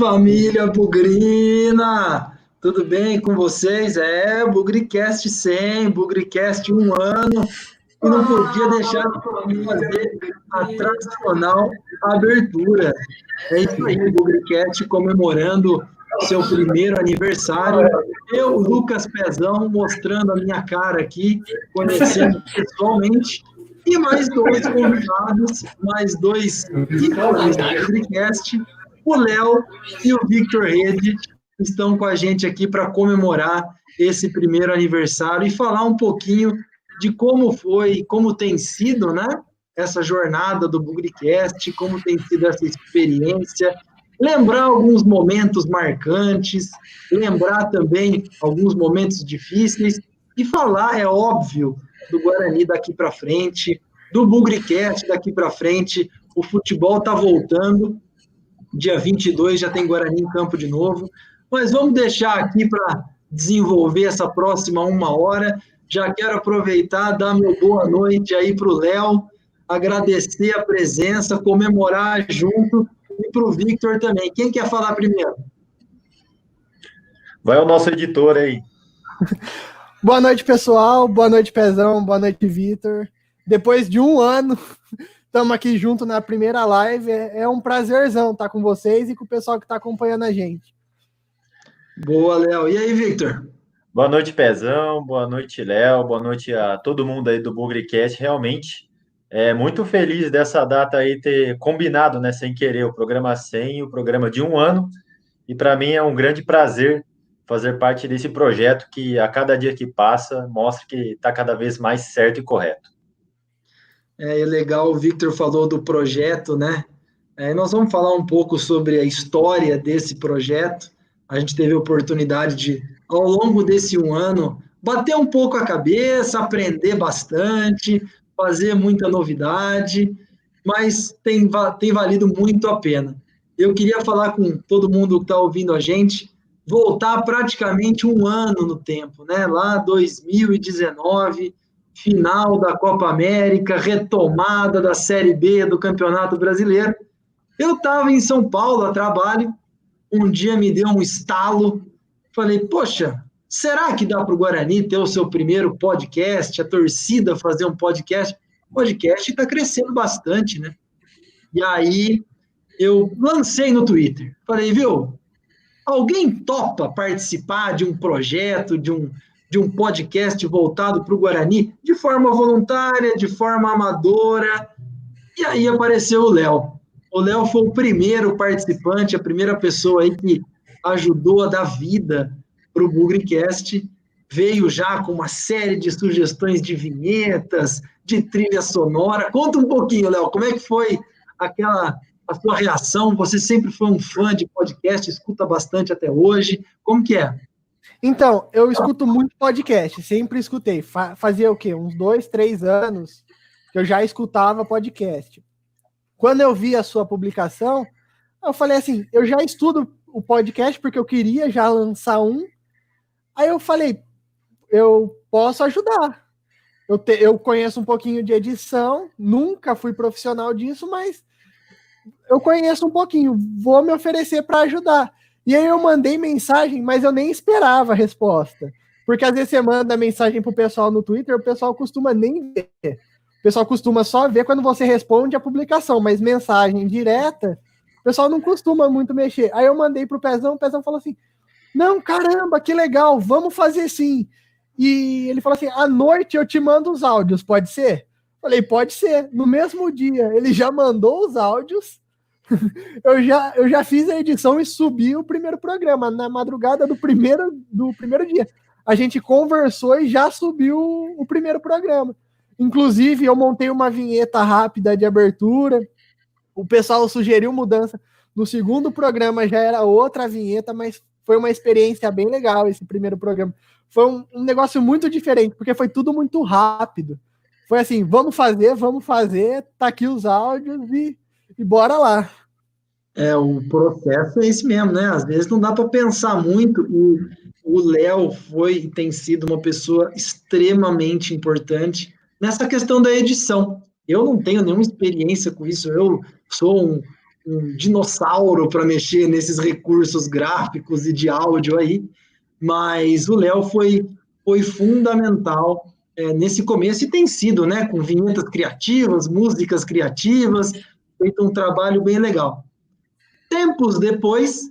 Família Bugrina! Tudo bem com vocês? É, Bugricast 100, Bugricast um ano, e não podia deixar de fazer a tradicional abertura. É isso aí, Bugricast comemorando seu primeiro aniversário. Eu, Lucas Pezão, mostrando a minha cara aqui, conhecendo pessoalmente. E mais dois convidados, mais dois do podcast, o Léo e o Victor Rede, estão com a gente aqui para comemorar esse primeiro aniversário e falar um pouquinho de como foi, como tem sido, né? Essa jornada do Bugricast, como tem sido essa experiência, lembrar alguns momentos marcantes, lembrar também alguns momentos difíceis e falar, é óbvio, do Guarani daqui para frente, do Bugricast daqui para frente. O futebol está voltando. Dia 22 já tem Guarani em campo de novo. Mas vamos deixar aqui para desenvolver essa próxima uma hora. Já quero aproveitar, dar meu boa noite aí para o Léo, agradecer a presença, comemorar junto e para o Victor também. Quem quer falar primeiro? Vai o nosso editor aí. Boa noite, pessoal. Boa noite, Pezão. Boa noite, Vitor. Depois de um ano, estamos aqui junto na primeira live. É, é um prazerzão estar com vocês e com o pessoal que está acompanhando a gente. Boa, Léo. E aí, Victor? Boa noite, Pezão. Boa noite, Léo. Boa noite a todo mundo aí do Bugrecast. Realmente, é muito feliz dessa data aí ter combinado, né, sem querer, o programa 100, o programa de um ano. E para mim é um grande prazer fazer parte desse projeto que a cada dia que passa mostra que está cada vez mais certo e correto. É, é legal, o Victor falou do projeto, né? É, nós vamos falar um pouco sobre a história desse projeto. A gente teve a oportunidade de, ao longo desse um ano, bater um pouco a cabeça, aprender bastante, fazer muita novidade, mas tem, tem valido muito a pena. Eu queria falar com todo mundo que está ouvindo a gente voltar praticamente um ano no tempo, né? Lá 2019, final da Copa América, retomada da Série B do Campeonato Brasileiro. Eu estava em São Paulo a trabalho, um dia me deu um estalo, falei, poxa, será que dá para o Guarani ter o seu primeiro podcast, a torcida fazer um podcast? O podcast está crescendo bastante, né? E aí eu lancei no Twitter, falei, viu, Alguém topa participar de um projeto, de um, de um podcast voltado para o Guarani, de forma voluntária, de forma amadora? E aí apareceu o Léo. O Léo foi o primeiro participante, a primeira pessoa aí que ajudou a dar vida para o Bugricast. Veio já com uma série de sugestões de vinhetas, de trilha sonora. Conta um pouquinho, Léo, como é que foi aquela a sua reação? Você sempre foi um fã de podcast, escuta bastante até hoje. Como que é? Então, eu escuto muito podcast, sempre escutei. Fazia o quê? Uns dois, três anos que eu já escutava podcast. Quando eu vi a sua publicação, eu falei assim: eu já estudo o podcast porque eu queria já lançar um. Aí eu falei: eu posso ajudar. Eu, te, eu conheço um pouquinho de edição, nunca fui profissional disso, mas eu conheço um pouquinho, vou me oferecer para ajudar. E aí eu mandei mensagem, mas eu nem esperava a resposta. Porque às vezes você manda mensagem pro pessoal no Twitter, o pessoal costuma nem ver. O pessoal costuma só ver quando você responde a publicação, mas mensagem direta, o pessoal não costuma muito mexer. Aí eu mandei pro Pezão, o Pezão falou assim: Não, caramba, que legal, vamos fazer sim. E ele falou assim: à noite eu te mando os áudios, pode ser? Falei, pode ser. No mesmo dia, ele já mandou os áudios. eu, já, eu já fiz a edição e subi o primeiro programa na madrugada do primeiro, do primeiro dia. A gente conversou e já subiu o primeiro programa. Inclusive, eu montei uma vinheta rápida de abertura. O pessoal sugeriu mudança. No segundo programa já era outra vinheta, mas foi uma experiência bem legal esse primeiro programa. Foi um, um negócio muito diferente, porque foi tudo muito rápido foi assim, vamos fazer, vamos fazer, tá aqui os áudios e, e bora lá. É, o processo é esse mesmo, né? Às vezes não dá para pensar muito e o Léo foi e tem sido uma pessoa extremamente importante nessa questão da edição. Eu não tenho nenhuma experiência com isso, eu sou um, um dinossauro para mexer nesses recursos gráficos e de áudio aí, mas o Léo foi, foi fundamental é, nesse começo e tem sido, né, com vinhetas criativas, músicas criativas, feito um trabalho bem legal. Tempos depois,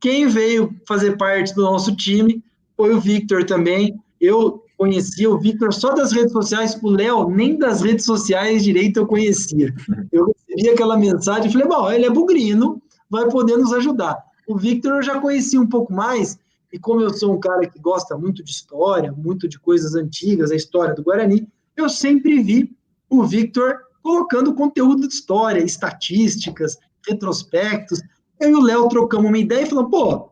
quem veio fazer parte do nosso time foi o Victor também. Eu conhecia o Victor só das redes sociais, o Léo nem das redes sociais direito eu conhecia. Eu recebi aquela mensagem e falei, bom, ele é bugrino, vai poder nos ajudar. O Victor eu já conhecia um pouco mais, e como eu sou um cara que gosta muito de história, muito de coisas antigas, a história do Guarani, eu sempre vi o Victor colocando conteúdo de história, estatísticas, retrospectos. Eu e o Léo trocamos uma ideia e falamos, pô,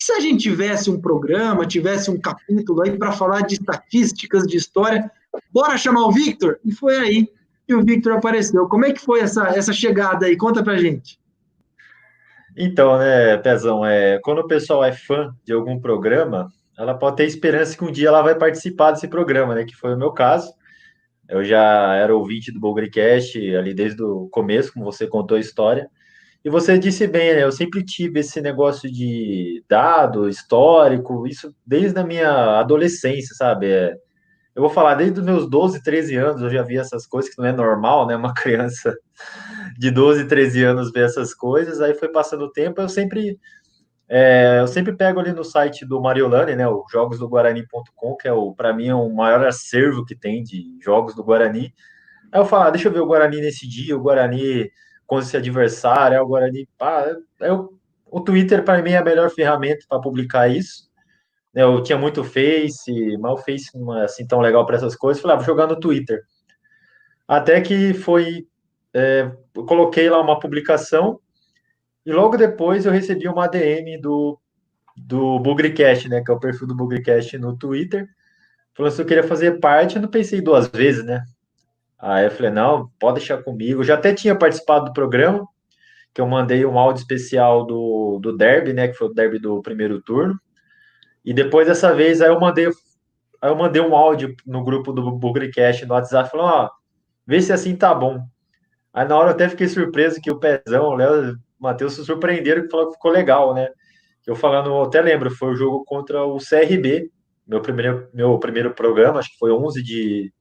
se a gente tivesse um programa, tivesse um capítulo aí para falar de estatísticas, de história, bora chamar o Victor? E foi aí que o Victor apareceu. Como é que foi essa, essa chegada aí? Conta pra gente. Então, né, Pezão, é, quando o pessoal é fã de algum programa, ela pode ter esperança que um dia ela vai participar desse programa, né? Que foi o meu caso. Eu já era ouvinte do Bogricast ali desde o começo, como você contou a história. E você disse bem, né? Eu sempre tive esse negócio de dado histórico, isso desde a minha adolescência, sabe? É, eu vou falar, desde os meus 12, 13 anos eu já vi essas coisas, que não é normal, né? Uma criança de 12, 13 anos ver essas coisas. Aí foi passando o tempo, eu sempre é, eu sempre pego ali no site do Mariolane, né, o jogosdoguarani.com, que é o para mim é o maior acervo que tem de jogos do Guarani. Aí eu falo, ah, deixa eu ver o Guarani nesse dia, o Guarani com esse adversário, o Guarani, pá, eu, o Twitter para mim é a melhor ferramenta para publicar isso. Eu tinha muito Face, mas o Face não é assim tão legal para essas coisas. Falei, ah, vou jogar no Twitter. Até que foi, é, eu coloquei lá uma publicação e logo depois eu recebi uma ADM do, do Bugricast, né? Que é o perfil do Bugricast no Twitter. Falando se eu queria fazer parte, eu não pensei duas vezes, né? Aí eu falei, não, pode deixar comigo. Eu já até tinha participado do programa, que eu mandei um áudio especial do, do Derby, né? Que foi o Derby do primeiro turno. E depois dessa vez, aí eu mandei, aí eu mandei um áudio no grupo do Bugricast no WhatsApp, falando, ó, vê se assim tá bom. Aí na hora eu até fiquei surpreso que o Pezão, o Léo, Matheus se surpreenderam que falou que ficou legal, né? Eu falando, eu até lembro, foi o jogo contra o CRB, meu primeiro, meu primeiro programa, acho que foi 11 de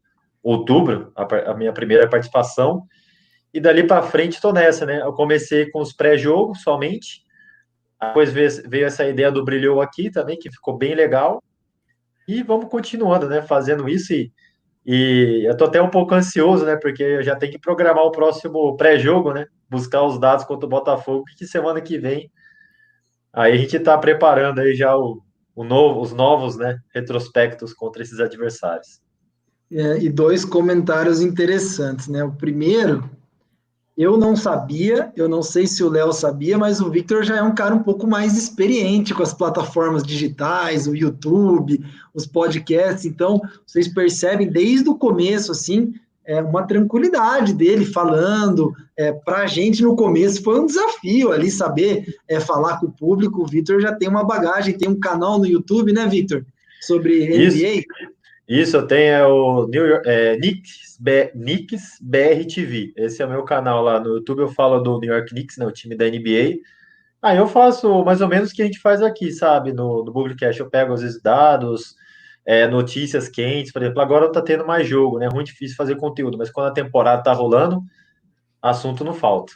outubro, a, a minha primeira participação. E dali para frente estou nessa, né? Eu comecei com os pré-jogos somente. Depois veio, essa ideia do Brilhou aqui também, que ficou bem legal. E vamos continuando, né? Fazendo isso. E, e eu tô até um pouco ansioso, né? Porque eu já tenho que programar o próximo pré-jogo, né? buscar os dados contra o Botafogo, que semana que vem aí a gente está preparando aí já o, o novo, os novos né, retrospectos contra esses adversários. É, e dois comentários interessantes, né? O primeiro, eu não sabia, eu não sei se o Léo sabia, mas o Victor já é um cara um pouco mais experiente com as plataformas digitais, o YouTube, os podcasts, então vocês percebem desde o começo, assim, é, uma tranquilidade dele falando. É, Para a gente, no começo, foi um desafio ali saber é, falar com o público. O Vitor já tem uma bagagem, tem um canal no YouTube, né, Vitor? Sobre NBA. Isso, isso eu tenho é o New York, é, Knicks, B, Knicks BR TV. Esse é o meu canal lá no YouTube. Eu falo do New York Knicks, né, o time da NBA. Aí eu faço mais ou menos o que a gente faz aqui, sabe? No, no Googlecast, eu pego às vezes dados, é, notícias quentes, por exemplo, agora tá tendo mais jogo, né? Muito difícil fazer conteúdo, mas quando a temporada tá rolando, assunto não falta.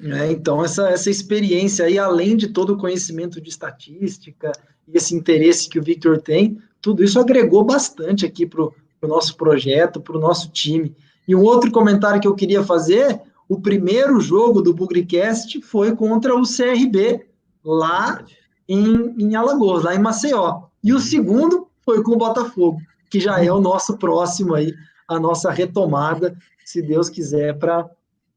É, então, essa, essa experiência aí, além de todo o conhecimento de estatística e esse interesse que o Victor tem, tudo isso agregou bastante aqui para o pro nosso projeto, para o nosso time. E um outro comentário que eu queria fazer: o primeiro jogo do Bugricast foi contra o CRB, lá em, em Alagoas, lá em Maceió. E o segundo foi com o Botafogo, que já é o nosso próximo aí, a nossa retomada, se Deus quiser, para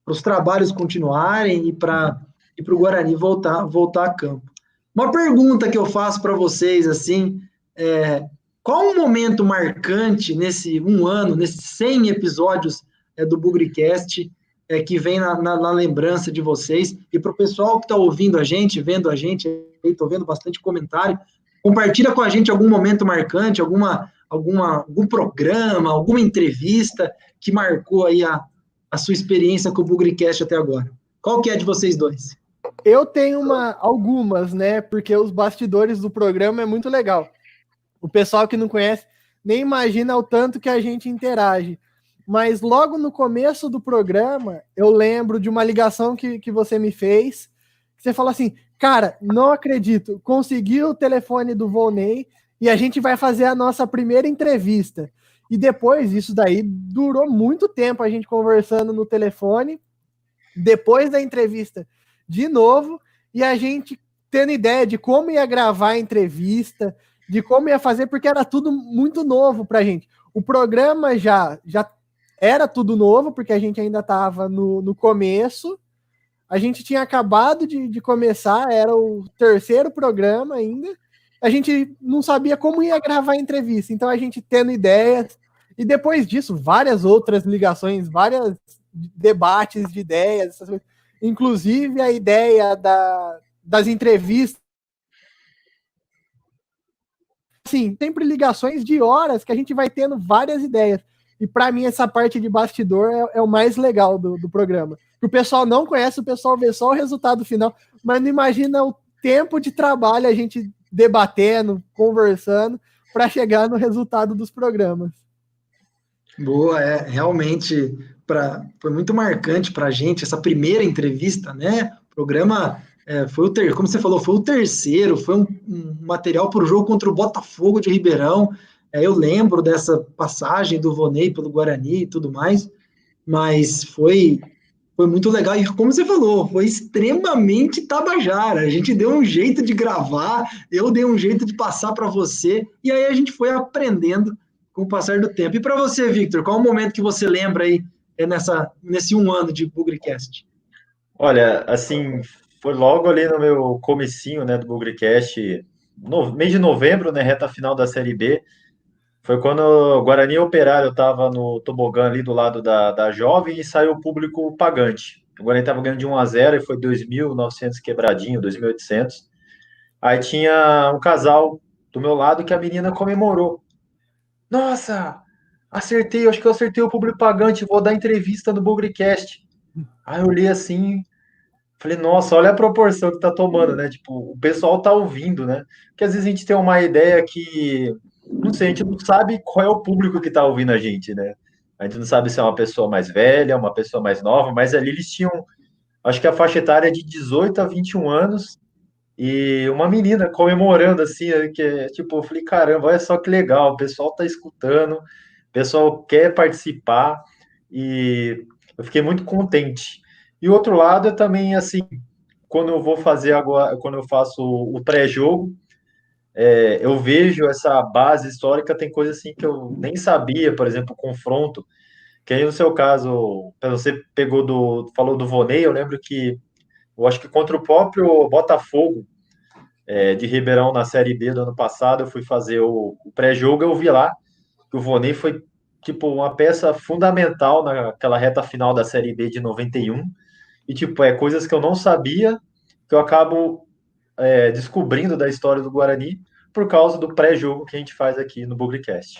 os trabalhos continuarem e para e o Guarani voltar, voltar a campo. Uma pergunta que eu faço para vocês, assim, é, qual um momento marcante nesse um ano, nesses 100 episódios é, do Bugricast, é, que vem na, na, na, lembrança de vocês? E para o pessoal que está ouvindo a gente, vendo a gente, estou vendo bastante comentário, Compartilha com a gente algum momento marcante, alguma, alguma, algum programa, alguma entrevista que marcou aí a, a sua experiência com o Bugricast até agora. Qual que é de vocês dois? Eu tenho uma, algumas, né? Porque os bastidores do programa é muito legal. O pessoal que não conhece nem imagina o tanto que a gente interage. Mas logo no começo do programa, eu lembro de uma ligação que, que você me fez. Que você falou assim: Cara, não acredito, consegui o telefone do Volney e a gente vai fazer a nossa primeira entrevista. E depois, isso daí durou muito tempo a gente conversando no telefone. Depois da entrevista, de novo, e a gente tendo ideia de como ia gravar a entrevista, de como ia fazer, porque era tudo muito novo para a gente. O programa já, já era tudo novo, porque a gente ainda estava no, no começo. A gente tinha acabado de, de começar, era o terceiro programa ainda a gente não sabia como ia gravar a entrevista. Então a gente tendo ideias, e depois disso, várias outras ligações, vários debates de ideias, inclusive a ideia da, das entrevistas. Sim, sempre ligações de horas que a gente vai tendo várias ideias. E para mim, essa parte de bastidor é, é o mais legal do, do programa. O pessoal não conhece, o pessoal vê só o resultado final, mas não imagina o tempo de trabalho a gente debatendo, conversando, para chegar no resultado dos programas. Boa, é realmente pra, foi muito marcante para a gente essa primeira entrevista, né? Programa é, foi o ter, como você falou, foi o terceiro, foi um, um material para o jogo contra o Botafogo de Ribeirão. É, eu lembro dessa passagem do Vonei pelo Guarani e tudo mais, mas foi foi muito legal. E como você falou, foi extremamente tabajara. A gente deu um jeito de gravar, eu dei um jeito de passar para você, e aí a gente foi aprendendo com o passar do tempo. E para você, Victor, qual o momento que você lembra aí é nessa, nesse um ano de Bugrecast? Olha, assim, foi logo ali no meu comecinho, né, do Bugrecast, no mês de novembro, né, reta final da Série B, foi quando o Guarani Operário estava no tobogã ali do lado da, da Jovem e saiu o público pagante. O Guarani estava ganhando de 1 a 0 e foi 2.900 quebradinho, 2.800. Aí tinha um casal do meu lado que a menina comemorou. Nossa, acertei, acho que eu acertei o público pagante, vou dar entrevista no Bugrecast. Aí eu olhei assim, falei, nossa, olha a proporção que tá tomando, né? Tipo, o pessoal tá ouvindo, né? Porque às vezes a gente tem uma ideia que não sei, a gente não sabe qual é o público que está ouvindo a gente, né? A gente não sabe se é uma pessoa mais velha, uma pessoa mais nova, mas ali eles tinham, acho que a faixa etária é de 18 a 21 anos, e uma menina comemorando assim, né, que tipo, eu falei, caramba, olha só que legal, o pessoal tá escutando, o pessoal quer participar, e eu fiquei muito contente. E o outro lado é também assim, quando eu vou fazer agora, quando eu faço o pré-jogo, é, eu vejo essa base histórica, tem coisa assim que eu nem sabia, por exemplo, o confronto, que aí no seu caso, você pegou do, falou do Vonei, eu lembro que, eu acho que contra o próprio Botafogo, é, de Ribeirão na Série B do ano passado, eu fui fazer o, o pré-jogo, eu vi lá que o Vonei foi, tipo, uma peça fundamental naquela reta final da Série B de 91, e, tipo, é coisas que eu não sabia, que eu acabo é, descobrindo da história do Guarani por causa do pré-jogo que a gente faz aqui no Bugrecast.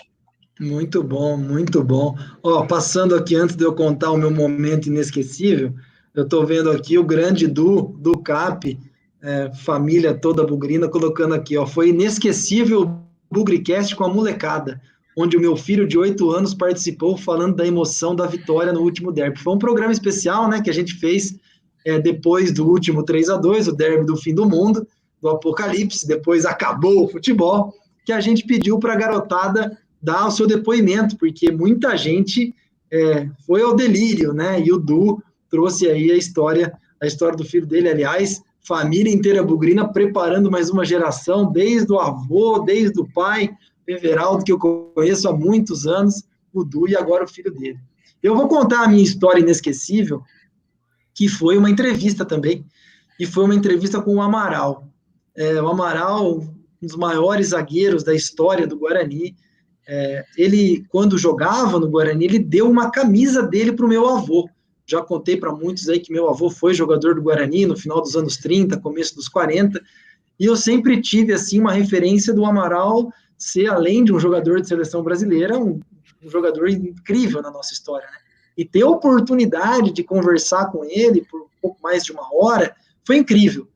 Muito bom, muito bom. Ó, passando aqui antes de eu contar o meu momento inesquecível, eu estou vendo aqui o grande Du, do Cap, é, família toda bugrina, colocando aqui, ó, foi inesquecível o Bugrecast com a molecada, onde o meu filho de oito anos participou falando da emoção da vitória no último derby. Foi um programa especial, né, que a gente fez é, depois do último 3 a 2 o derby do fim do mundo, do apocalipse, depois acabou o futebol, que a gente pediu para a garotada dar o seu depoimento, porque muita gente é, foi ao delírio, né? E o Du trouxe aí a história, a história do filho dele, aliás, família inteira bugrina preparando mais uma geração, desde o avô, desde o pai, Everaldo, que eu conheço há muitos anos, o Du e agora o filho dele. Eu vou contar a minha história inesquecível, que foi uma entrevista também, e foi uma entrevista com o Amaral. É, o Amaral, um dos maiores zagueiros da história do Guarani, é, ele, quando jogava no Guarani, ele deu uma camisa dele para o meu avô. Já contei para muitos aí que meu avô foi jogador do Guarani no final dos anos 30, começo dos 40, e eu sempre tive assim uma referência do Amaral ser, além de um jogador de seleção brasileira, um, um jogador incrível na nossa história. Né? e ter a oportunidade de conversar com ele por pouco mais de uma hora, foi incrível.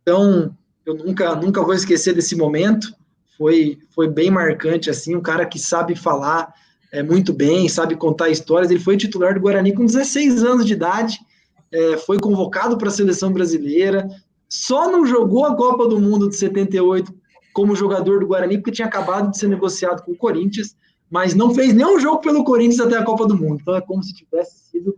Então, eu nunca, nunca vou esquecer desse momento, foi, foi bem marcante, assim, um cara que sabe falar é, muito bem, sabe contar histórias, ele foi titular do Guarani com 16 anos de idade, é, foi convocado para a seleção brasileira, só não jogou a Copa do Mundo de 78 como jogador do Guarani, porque tinha acabado de ser negociado com o Corinthians, mas não fez nenhum jogo pelo Corinthians até a Copa do Mundo. Então é como se tivesse sido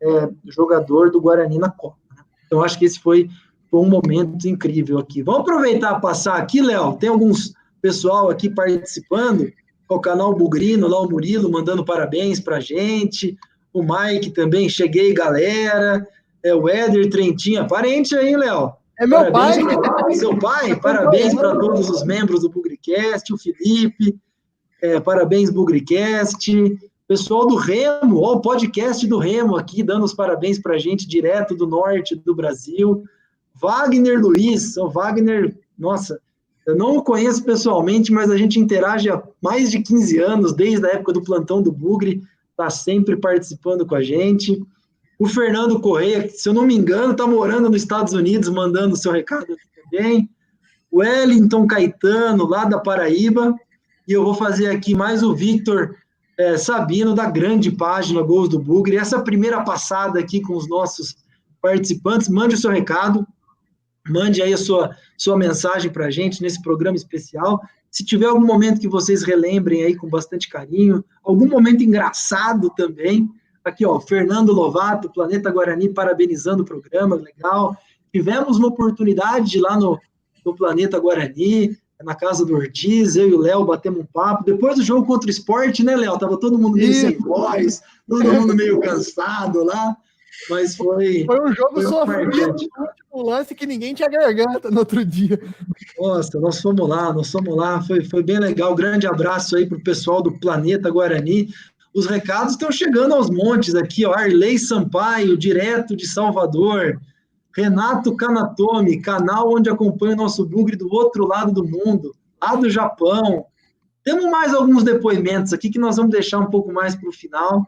é, jogador do Guarani na Copa. Né? Então acho que esse foi, foi, um momento incrível aqui. Vamos aproveitar passar aqui, Léo. Tem alguns pessoal aqui participando. O canal Bugrino, lá o Murilo mandando parabéns para gente. O Mike também, cheguei, galera. É, o Éder Trentinha, parente aí, Léo. É meu parabéns, pai. Seu pai, parabéns para todos os membros do Bugricast, o Felipe, é, parabéns, Bugricast. Pessoal do Remo, ó, o podcast do Remo aqui, dando os parabéns para a gente, direto do norte do Brasil. Wagner Luiz, o Wagner, nossa, eu não o conheço pessoalmente, mas a gente interage há mais de 15 anos, desde a época do plantão do Bugre, está sempre participando com a gente. O Fernando Correia, se eu não me engano, está morando nos Estados Unidos, mandando o seu recado também. O Wellington Caetano, lá da Paraíba. E eu vou fazer aqui mais o Victor é, Sabino, da grande página Gols do Bugre. Essa primeira passada aqui com os nossos participantes. Mande o seu recado, mande aí a sua, sua mensagem para a gente nesse programa especial. Se tiver algum momento que vocês relembrem aí com bastante carinho, algum momento engraçado também, Aqui, ó, Fernando Lovato, Planeta Guarani, parabenizando o programa, legal. Tivemos uma oportunidade de lá no, no Planeta Guarani, na casa do Ortiz, eu e o Léo batemos um papo. Depois do jogo contra o esporte, né, Léo? Tava todo mundo meio sem voz, todo mundo meio cansado lá. Mas foi. Foi um jogo sofrido um lance que ninguém tinha garganta no outro dia. Nossa, nós fomos lá, nós fomos lá, foi, foi bem legal. Grande abraço aí para o pessoal do Planeta Guarani. Os recados estão chegando aos montes aqui, ó. Arley Sampaio, direto de Salvador. Renato Kanatomi, canal onde acompanha o nosso bugre do outro lado do mundo, lá do Japão. Temos mais alguns depoimentos aqui que nós vamos deixar um pouco mais para o final.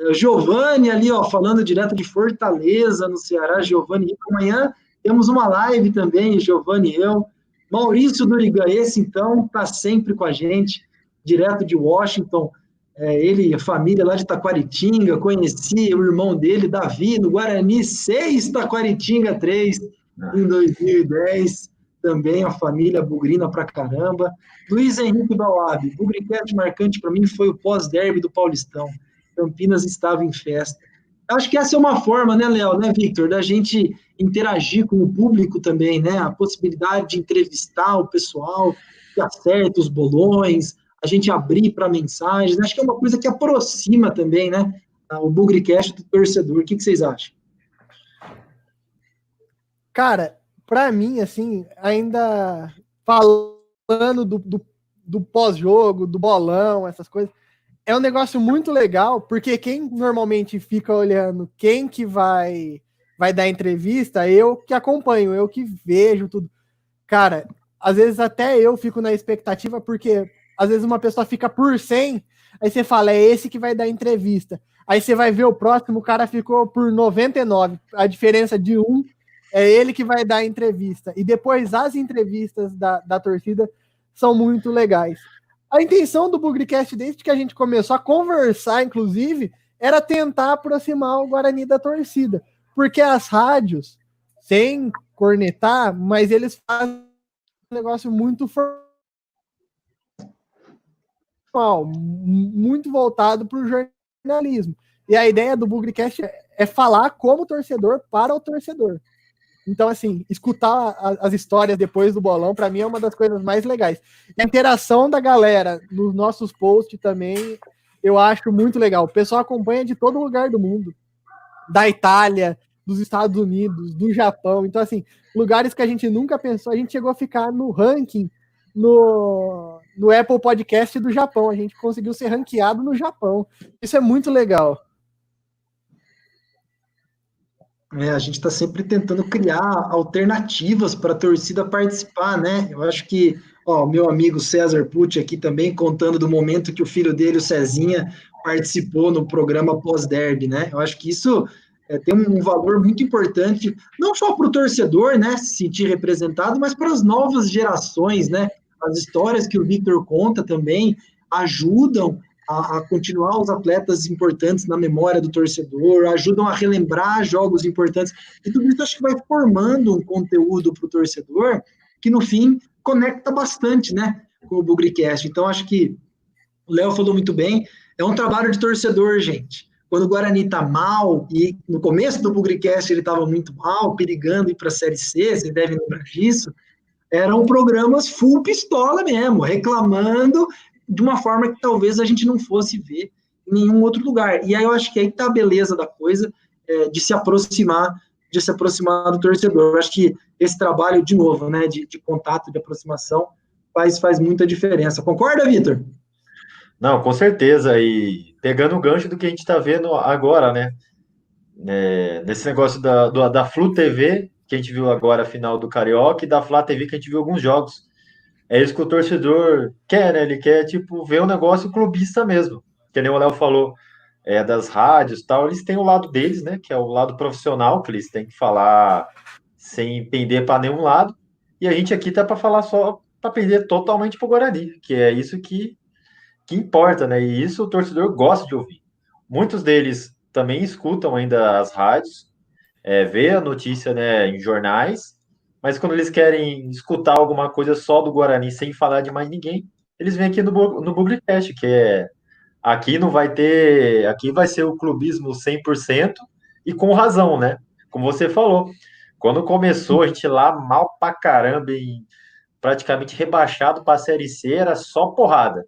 É, Giovanni ali, ó, falando direto de Fortaleza, no Ceará. Giovanni, amanhã temos uma live também, Giovanni e eu. Maurício Durigan, esse então, está sempre com a gente, direto de Washington. É, ele, a família lá de Taquaritinga, conheci o irmão dele, Davi, no Guarani 6, Taquaritinga 3, ah. em 2010. Também a família bugrina pra caramba. Luiz Henrique Bauab, Bugricast marcante para mim foi o pós-derby do Paulistão. Campinas estava em festa. Acho que essa é uma forma, né, Léo, né, Victor, da gente interagir com o público também, né? A possibilidade de entrevistar o pessoal que acerta os bolões, a gente abrir para mensagens. Acho que é uma coisa que aproxima também, né? O Bugrecast do torcedor. O que, que vocês acham? Cara, para mim, assim, ainda falando do, do, do pós-jogo, do bolão, essas coisas, é um negócio muito legal, porque quem normalmente fica olhando quem que vai vai dar entrevista, eu que acompanho, eu que vejo tudo. Cara, às vezes até eu fico na expectativa, porque às vezes uma pessoa fica por 100, aí você fala, é esse que vai dar entrevista. Aí você vai ver o próximo, o cara ficou por 99. A diferença de um é ele que vai dar entrevista. E depois as entrevistas da, da torcida são muito legais. A intenção do Bugrecast, desde que a gente começou a conversar, inclusive, era tentar aproximar o Guarani da torcida. Porque as rádios, sem cornetar, mas eles fazem um negócio muito forte muito voltado para o jornalismo. E a ideia do Bugrecast é, é falar como torcedor para o torcedor. Então, assim, escutar a, as histórias depois do bolão, para mim, é uma das coisas mais legais. a interação da galera nos nossos posts também, eu acho muito legal. O pessoal acompanha de todo lugar do mundo, da Itália, dos Estados Unidos, do Japão. Então, assim, lugares que a gente nunca pensou, a gente chegou a ficar no ranking no, no Apple Podcast do Japão. A gente conseguiu ser ranqueado no Japão. Isso é muito legal. É, a gente está sempre tentando criar alternativas para a torcida participar, né? Eu acho que, ó, meu amigo César Pucci aqui também contando do momento que o filho dele, o Cezinha, participou no programa pós-derby, né? Eu acho que isso é, tem um valor muito importante, não só para o torcedor, né, se sentir representado, mas para as novas gerações, né? As histórias que o Victor conta também ajudam a, a, continuar os atletas importantes na memória do torcedor, ajudam a relembrar jogos importantes. E tudo isso acho que vai formando um conteúdo para o torcedor que, no fim, conecta bastante né, com o Bugricast. Então, acho que o Léo falou muito bem, é um trabalho de torcedor, gente. Quando o Guarani está mal, e no começo do Bugricast ele estava muito mal, perigando ir para a Série C, vocês devem lembrar disso, eram programas full pistola mesmo, reclamando de uma forma que talvez a gente não fosse ver em nenhum outro lugar. E aí eu acho que aí está a beleza da coisa, é, de se aproximar, de se aproximar do torcedor. Eu acho que esse trabalho, de novo, né, de, de contato, de aproximação, faz, faz muita diferença. Concorda, Vitor? Não, com certeza. E pegando o gancho do que a gente está vendo agora, né? É, nesse negócio da, da Flu TV, que a gente viu agora a final do Carioca, e da Flá TV, que a gente viu alguns jogos. É isso que o torcedor quer, né? Ele quer, tipo, ver um negócio clubista mesmo. Que nem o Léo falou, é, das rádios tal, eles têm o lado deles, né? Que é o lado profissional, que eles têm que falar sem pender para nenhum lado. E a gente aqui tá para falar só para pender totalmente para o Guarani, que é isso que que importa, né? E isso o torcedor gosta de ouvir. Muitos deles também escutam ainda as rádios, é, vê a notícia né, em jornais, mas quando eles querem escutar alguma coisa só do Guarani sem falar de mais ninguém, eles vêm aqui no, no Bugrecast, que é aqui não vai ter, aqui vai ser o clubismo 100% e com razão, né? Como você falou, quando começou a gente lá mal pra caramba, praticamente rebaixado para a Série C, era só porrada.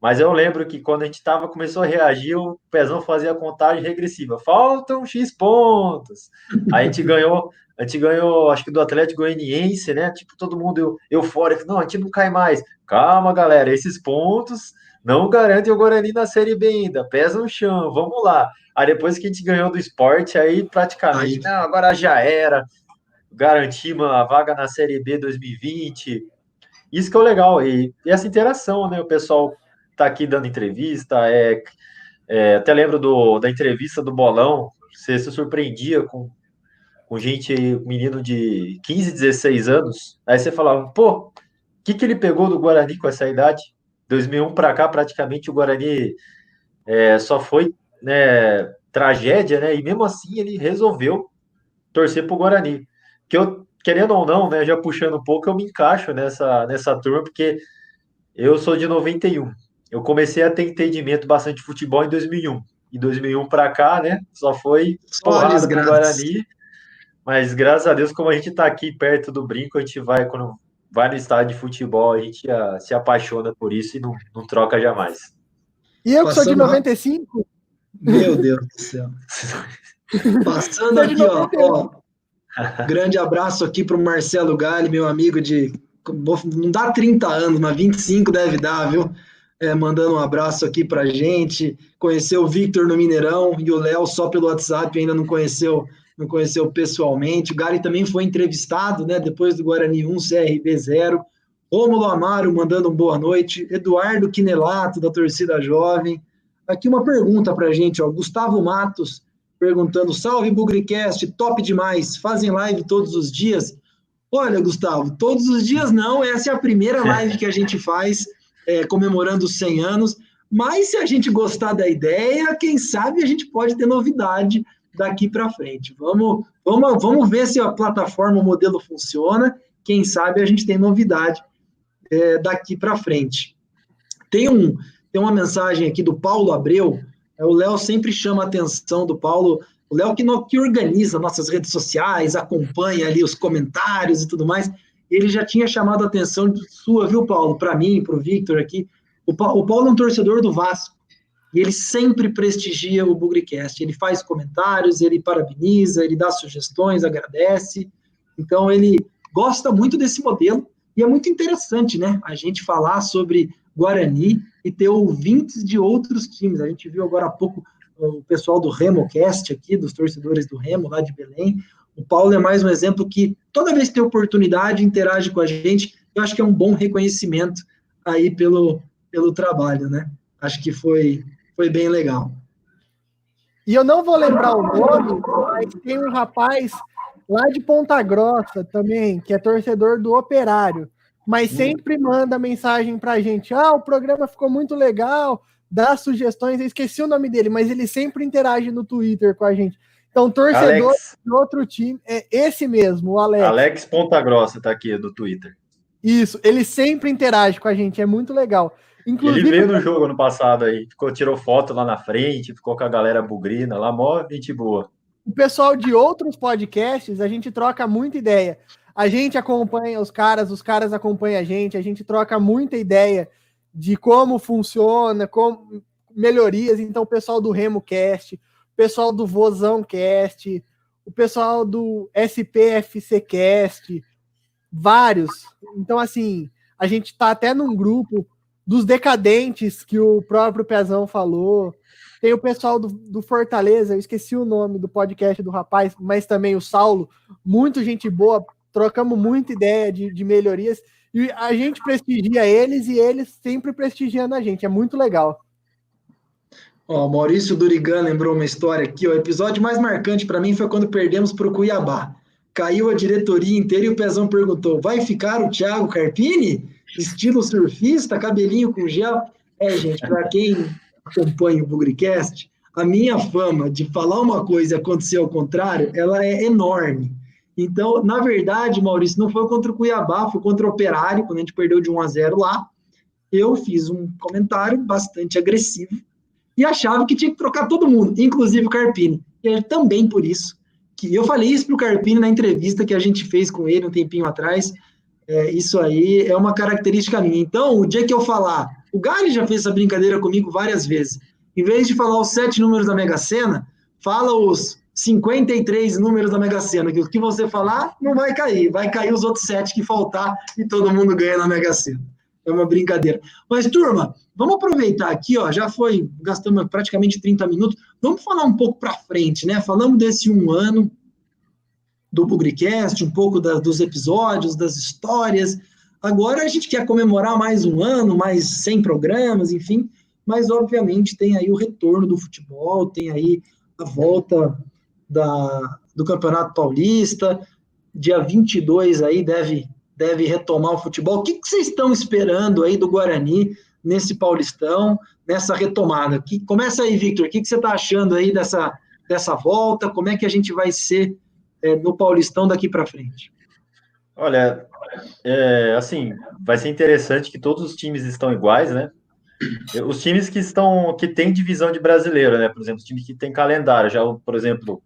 Mas eu lembro que quando a gente tava, começou a reagir, o Pezão fazia a contagem regressiva. Faltam X pontos. Aí a gente ganhou, a gente ganhou, acho que do Atlético Goianiense, né? Tipo, todo mundo eufórico. Não, a gente não cai mais. Calma, galera, esses pontos não garantem o Guarani na Série B ainda. Pesa no chão, vamos lá. Aí depois que a gente ganhou do esporte, aí praticamente, aí. não, agora já era. Garantimos a vaga na Série B 2020. Isso que é o legal. E, e essa interação, né? O pessoal tá aqui dando entrevista, é, é, até lembro do, da entrevista do Bolão, você se surpreendia com, com gente, menino de 15, 16 anos, aí você falava, pô, o que, que ele pegou do Guarani com essa idade? 2001 para cá, praticamente o Guarani é, só foi né, tragédia, né? E mesmo assim ele resolveu torcer para o Guarani. Que eu, querendo ou não, né, já puxando um pouco, eu me encaixo nessa, nessa turma, porque eu sou de 91 eu comecei a ter entendimento bastante de futebol em 2001. Em 2001 para cá, né? Só foi porrada do Guarani. Mas graças a Deus, como a gente está aqui perto do brinco, a gente vai, quando vai no estádio de futebol, a gente a, ah, se apaixona por isso e não, não troca jamais. E eu que sou de 95? Meu Deus do céu. Passando aqui, ó, ó, Grande abraço aqui para o Marcelo Galli, meu amigo de. Não dá 30 anos, mas 25 deve dar, viu? É, mandando um abraço aqui para gente. Conheceu o Victor no Mineirão e o Léo só pelo WhatsApp, ainda não conheceu, não conheceu pessoalmente. O Gary também foi entrevistado, né? Depois do Guarani 1, CRB 0. Rômulo Amaro mandando um boa noite. Eduardo Quinelato, da torcida jovem. Aqui uma pergunta para a gente, ó. Gustavo Matos perguntando: salve Bugricast, top demais. Fazem live todos os dias? Olha, Gustavo, todos os dias não. Essa é a primeira live que a gente faz é, comemorando os 100 anos. Mas se a gente gostar da ideia, quem sabe a gente pode ter novidade daqui para frente. Vamos, vamos, vamos ver se a plataforma, o modelo funciona. Quem sabe a gente tem novidade é, daqui para frente. Tem, um, tem uma mensagem aqui do Paulo Abreu. É, o Léo sempre chama a atenção do Paulo. O Léo que, que organiza nossas redes sociais, acompanha ali os comentários e tudo mais ele já tinha chamado a atenção sua, viu, Paulo? Para mim, para o Victor aqui. O, o Paulo é um torcedor do Vasco. E ele sempre prestigia o Bugricast. Ele faz comentários, ele parabeniza, ele dá sugestões, agradece. Então, ele gosta muito desse modelo. E é muito interessante, né? A gente falar sobre Guarani e ter ouvintes de outros times. A gente viu agora há pouco o pessoal do RemoCast aqui, dos torcedores do Remo, lá de Belém. O Paulo é mais um exemplo que toda vez que tem oportunidade, interage com a gente. Eu acho que é um bom reconhecimento aí pelo, pelo trabalho, né? Acho que foi, foi bem legal. E eu não vou lembrar o nome, mas tem um rapaz lá de Ponta Grossa também, que é torcedor do Operário, mas hum. sempre manda mensagem pra gente: ah, o programa ficou muito legal, dá sugestões. Eu esqueci o nome dele, mas ele sempre interage no Twitter com a gente. Então, torcedor Alex. de outro time, é esse mesmo, o Alex. Alex Ponta Grossa tá aqui do Twitter. Isso, ele sempre interage com a gente, é muito legal. Inclusive, ele veio no jogo ano passado aí, ficou, tirou foto lá na frente, ficou com a galera bugrina lá, mó gente boa. O pessoal de outros podcasts, a gente troca muita ideia. A gente acompanha os caras, os caras acompanham a gente, a gente troca muita ideia de como funciona, como melhorias. Então, o pessoal do Remo Cast, pessoal do Vozão Cast, o pessoal do SPFC Cast, vários. Então, assim, a gente tá até num grupo dos decadentes que o próprio Pezão falou. Tem o pessoal do, do, Fortaleza, eu esqueci o nome do podcast do rapaz, mas também o Saulo, muito gente boa, trocamos muita ideia de, de melhorias e a gente prestigia eles e eles sempre prestigiando a gente, é muito legal. Ó, Maurício Durigan lembrou uma história aqui, o episódio mais marcante para mim foi quando perdemos para o Cuiabá. Caiu a diretoria inteira e o Pezão perguntou: vai ficar o Thiago Carpini? estilo surfista, cabelinho com gel. É, gente, para quem acompanha o Bugricast, a minha fama de falar uma coisa e acontecer ao contrário, ela é enorme. Então, na verdade, Maurício, não foi contra o Cuiabá, foi contra o Operário, quando a gente perdeu de 1 a 0 lá. Eu fiz um comentário bastante agressivo e achava que tinha que trocar todo mundo, inclusive o Carpini. E é também por isso que eu falei isso para o Carpini na entrevista que a gente fez com ele um tempinho atrás. É, isso aí é uma característica minha. Então, o dia que eu falar, o Gary já fez essa brincadeira comigo várias vezes. Em vez de falar os sete números da Mega Sena, fala os 53 números da Mega Sena, que o que você falar não vai cair, vai cair os outros sete que faltar e todo mundo ganha na Mega Sena. É uma brincadeira. Mas, turma, vamos aproveitar aqui, ó, já foi, gastamos praticamente 30 minutos, vamos falar um pouco para frente, né? Falamos desse um ano, do Bugricast, um pouco da, dos episódios, das histórias. Agora a gente quer comemorar mais um ano, mais 100 programas, enfim, mas obviamente tem aí o retorno do futebol, tem aí a volta da, do Campeonato Paulista, dia 22 aí deve, deve retomar o futebol. O que, que vocês estão esperando aí do Guarani nesse Paulistão, nessa retomada? Que, começa aí, Victor, o que, que você está achando aí dessa, dessa volta? Como é que a gente vai ser é, no Paulistão daqui para frente? Olha, é, assim, vai ser interessante que todos os times estão iguais, né? Os times que estão, que têm divisão de brasileiro, né? Por exemplo, os times que têm calendário, já, por exemplo,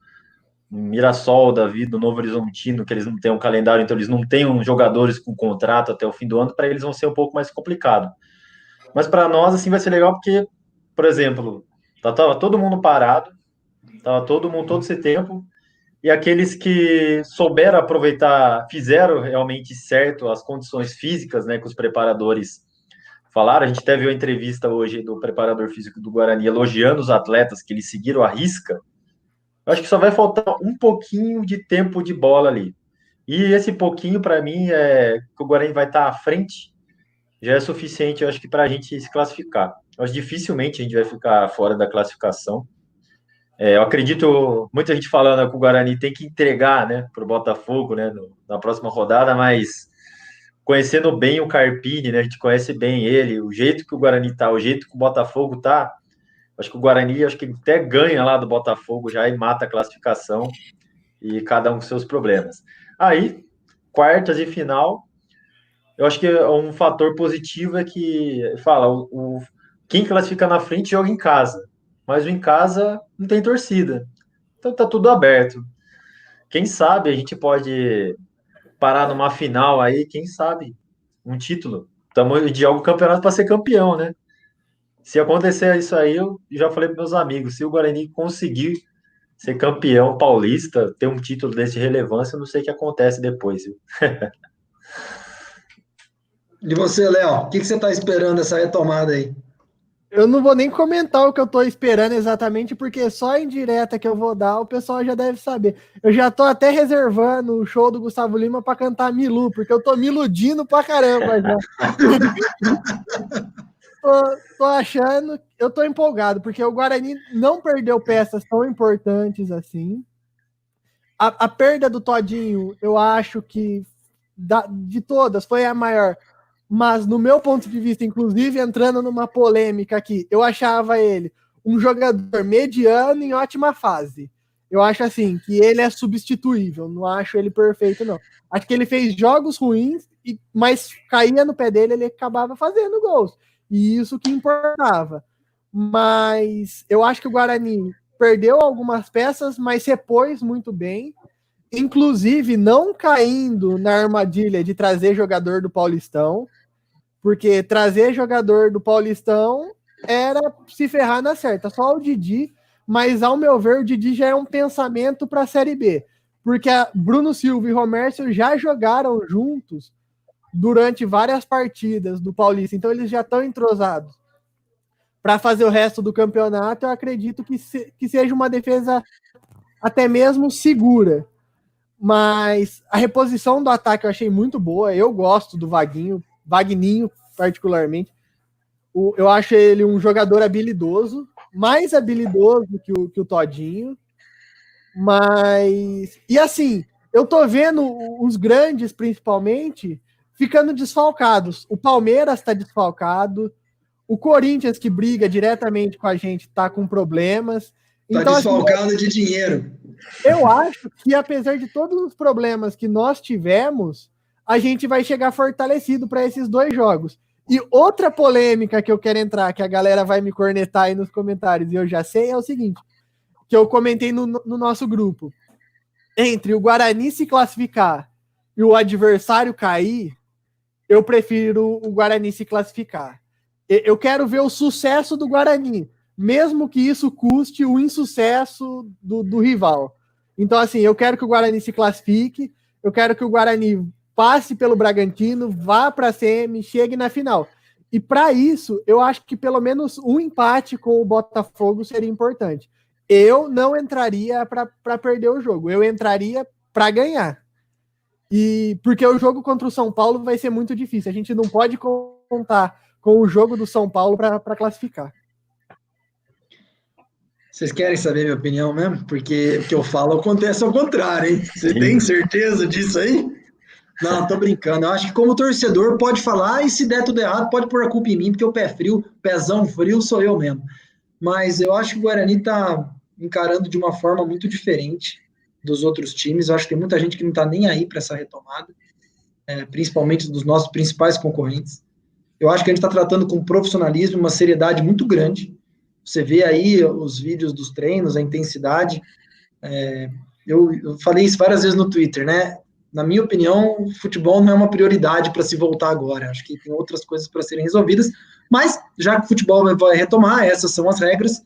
Mirassol, Davi, do Novo Horizontino, que eles não têm um calendário, então eles não têm jogadores com contrato até o fim do ano, para eles vão ser um pouco mais complicado. Mas para nós, assim, vai ser legal porque, por exemplo, tava tá, todo mundo parado, tava todo mundo todo esse tempo, e aqueles que souberam aproveitar, fizeram realmente certo as condições físicas, né, que os preparadores falaram. A gente teve uma entrevista hoje do preparador físico do Guarani elogiando os atletas que eles seguiram a risca. Acho que só vai faltar um pouquinho de tempo de bola ali. E esse pouquinho, para mim, é que o Guarani vai estar à frente, já é suficiente, eu acho que, para a gente se classificar. Eu acho que dificilmente a gente vai ficar fora da classificação. É, eu acredito, muita gente falando que o Guarani tem que entregar né, para o Botafogo né, no, na próxima rodada, mas conhecendo bem o Carpini, né, a gente conhece bem ele, o jeito que o Guarani tá, o jeito que o Botafogo tá, acho que o Guarani acho que até ganha lá do Botafogo já e mata a classificação e cada um com seus problemas. Aí, quartas e final, eu acho que um fator positivo é que fala o, o quem classifica na frente joga em casa mas o em casa não tem torcida. Então tá tudo aberto. Quem sabe a gente pode parar numa final aí, quem sabe, um título. Estamos de algum campeonato para ser campeão, né? Se acontecer isso aí, eu já falei para meus amigos, se o Guarani conseguir ser campeão paulista, ter um título desse de relevância, eu não sei o que acontece depois. E você, Léo, o que, que você está esperando essa retomada aí? Eu não vou nem comentar o que eu tô esperando exatamente, porque só em direta que eu vou dar, o pessoal já deve saber. Eu já tô até reservando o show do Gustavo Lima para cantar Milu, porque eu tô me iludindo pra caramba já. tô, tô achando, eu tô empolgado, porque o Guarani não perdeu peças tão importantes assim. A, a perda do Todinho, eu acho que da, de todas foi a maior. Mas, no meu ponto de vista, inclusive entrando numa polêmica aqui, eu achava ele um jogador mediano em ótima fase. Eu acho assim que ele é substituível, não acho ele perfeito, não. Acho que ele fez jogos ruins, mas caía no pé dele, ele acabava fazendo gols. E isso que importava. Mas eu acho que o Guarani perdeu algumas peças, mas repôs muito bem. Inclusive, não caindo na armadilha de trazer jogador do Paulistão, porque trazer jogador do Paulistão era se ferrar na certa. Só o Didi, mas ao meu ver, o Didi já é um pensamento para a Série B, porque Bruno Silva e Romércio já jogaram juntos durante várias partidas do Paulista, então eles já estão entrosados. Para fazer o resto do campeonato, eu acredito que, se, que seja uma defesa até mesmo segura. Mas a reposição do ataque eu achei muito boa. Eu gosto do Vaguinho, Vagninho, particularmente. O, eu acho ele um jogador habilidoso, mais habilidoso que o, que o Todinho. Mas. E assim, eu tô vendo os grandes, principalmente, ficando desfalcados. O Palmeiras está desfalcado. O Corinthians, que briga diretamente com a gente, está com problemas. Está então, assim, desfalcado assim, de dinheiro. Eu acho que, apesar de todos os problemas que nós tivemos, a gente vai chegar fortalecido para esses dois jogos. E outra polêmica que eu quero entrar, que a galera vai me cornetar aí nos comentários, e eu já sei, é o seguinte: que eu comentei no, no nosso grupo. Entre o Guarani se classificar e o adversário cair, eu prefiro o Guarani se classificar. Eu quero ver o sucesso do Guarani, mesmo que isso custe o insucesso do, do rival. Então, assim, eu quero que o Guarani se classifique, eu quero que o Guarani passe pelo Bragantino, vá para a CM, chegue na final. E para isso, eu acho que pelo menos um empate com o Botafogo seria importante. Eu não entraria para perder o jogo, eu entraria para ganhar. E porque o jogo contra o São Paulo vai ser muito difícil. A gente não pode contar com o jogo do São Paulo para classificar. Vocês querem saber minha opinião mesmo? Porque o que eu falo acontece ao contrário, hein? Você tem certeza disso aí? Não, tô brincando. Eu acho que como torcedor pode falar e se der tudo errado, pode pôr a culpa em mim, porque o pé frio, pezão frio, sou eu mesmo. Mas eu acho que o Guarani tá encarando de uma forma muito diferente dos outros times. Eu acho que tem muita gente que não está nem aí para essa retomada, é, principalmente dos nossos principais concorrentes. Eu acho que a gente está tratando com profissionalismo, uma seriedade muito grande. Você vê aí os vídeos dos treinos, a intensidade. É, eu, eu, falei isso várias vezes no Twitter, né? Na minha opinião, futebol não é uma prioridade para se voltar agora. Acho que tem outras coisas para serem resolvidas. Mas, já que o futebol vai retomar, essas são as regras.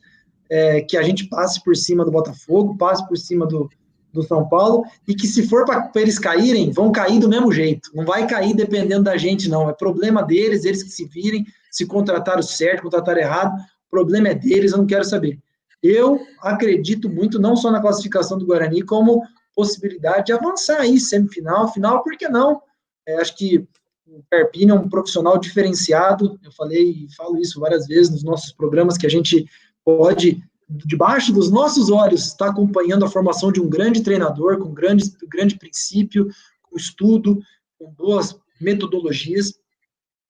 É, que a gente passe por cima do Botafogo, passe por cima do, do São Paulo, e que se for para eles caírem, vão cair do mesmo jeito. Não vai cair dependendo da gente, não. É problema deles, eles que se virem, se contrataram certo, contrataram errado, o problema é deles, eu não quero saber. Eu acredito muito, não só na classificação do Guarani, como possibilidade de avançar aí, semifinal, final, por que não? É, acho que o Perpini é um profissional diferenciado, eu falei e falo isso várias vezes nos nossos programas, que a gente pode debaixo dos nossos olhos, está acompanhando a formação de um grande treinador, com grande, grande princípio, com estudo, com boas metodologias.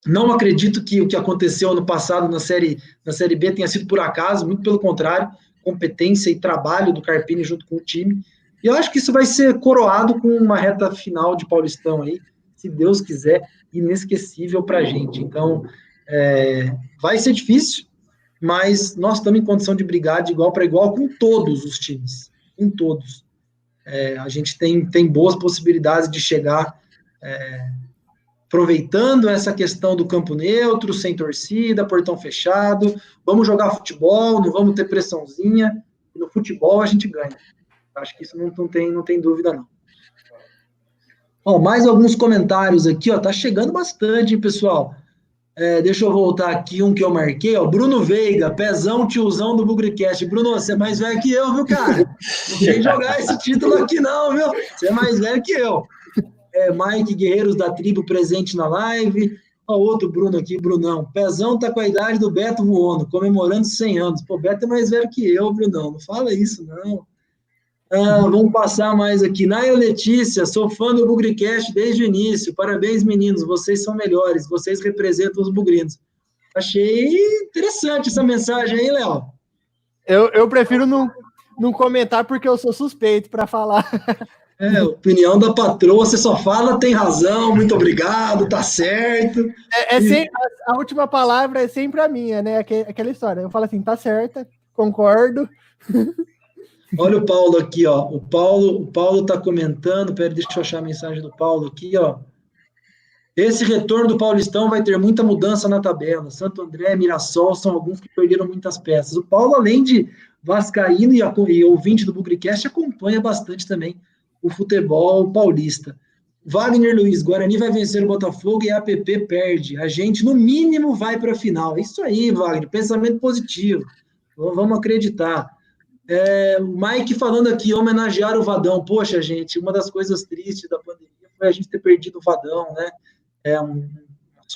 Não acredito que o que aconteceu ano passado na série, na série B tenha sido por acaso, muito pelo contrário, competência e trabalho do Carpini junto com o time. E eu acho que isso vai ser coroado com uma reta final de Paulistão aí, se Deus quiser, inesquecível para a gente. Então, é, vai ser difícil, mas nós estamos em condição de brigar de igual para igual com todos os times, com todos. É, a gente tem, tem boas possibilidades de chegar é, aproveitando essa questão do campo neutro, sem torcida, portão fechado, vamos jogar futebol, não vamos ter pressãozinha, no futebol a gente ganha. Acho que isso não, não, tem, não tem dúvida, não. Bom, mais alguns comentários aqui, ó, tá chegando bastante, hein, pessoal. É, deixa eu voltar aqui um que eu marquei, ó. Bruno Veiga, pezão, tiozão do Bugricast. Bruno, você é mais velho que eu, viu, cara? Não vem jogar esse título aqui, não, viu? Você é mais velho que eu. É, Mike Guerreiros da Tribo presente na live. Ó, outro Bruno aqui, Brunão. Pezão tá com a idade do Beto voando, comemorando 100 anos. Pô, Beto é mais velho que eu, Brunão. Não fala isso, não. Ah, vamos passar mais aqui. Naia Letícia, sou fã do Bugricast desde o início. Parabéns, meninos. Vocês são melhores. Vocês representam os bugrinos. Achei interessante essa mensagem aí, Léo. Eu, eu prefiro não, não comentar porque eu sou suspeito para falar. É, opinião da patroa, você só fala, tem razão, muito obrigado, tá certo. É, é sempre, a, a, última palavra é sempre a minha, né? Aquela história. Eu falo assim, tá certa, concordo. Olha o Paulo aqui, ó. O Paulo, o Paulo tá comentando, pera, deixa eu achar a mensagem do Paulo aqui, ó. Esse retorno do Paulistão vai ter muita mudança na tabela. Santo André, Mirassol são alguns que perderam muitas peças. O Paulo, além de vascaíno e, e ouvinte do Bugricast, acompanha bastante também o futebol paulista. Wagner Luiz, Guarani vai vencer o Botafogo e a APP perde. A gente, no mínimo, vai para a final. Isso aí, Wagner, pensamento positivo. Vamos acreditar. É, o Mike falando aqui, homenagear o Vadão. Poxa, gente, uma das coisas tristes da pandemia foi a gente ter perdido o Vadão, né? É um,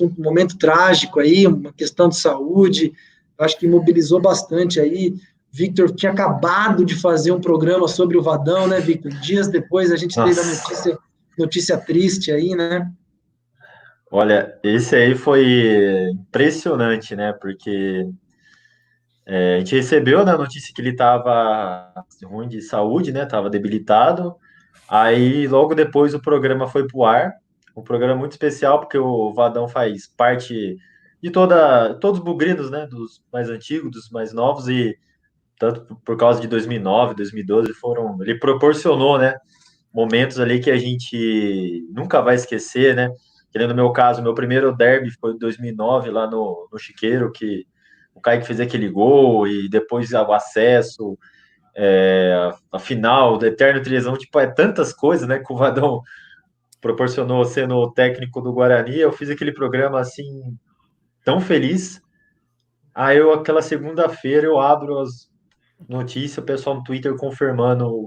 um momento trágico aí, uma questão de saúde. Acho que mobilizou bastante aí. Victor tinha acabado de fazer um programa sobre o Vadão, né, Victor? Dias depois a gente Nossa. teve a notícia, notícia triste aí, né? Olha, esse aí foi impressionante, né? Porque é, a gente recebeu né, a notícia que ele estava ruim de saúde, né? Estava debilitado. Aí logo depois o programa foi para o ar. Um programa muito especial, porque o Vadão faz parte de toda, todos os bugrinos, né? Dos mais antigos, dos mais novos, e tanto por causa de 2009, 2012, foram, ele proporcionou, né, momentos ali que a gente nunca vai esquecer, né, que no meu caso, meu primeiro derby foi em 2009, lá no, no Chiqueiro, que o Kaique fez aquele gol, e depois o acesso, é, a final, do Eterno Trizão, tipo, é tantas coisas, né, que o Vadão proporcionou sendo o técnico do Guarani, eu fiz aquele programa, assim, tão feliz, aí eu, aquela segunda-feira, eu abro as notícia, o pessoal no Twitter confirmando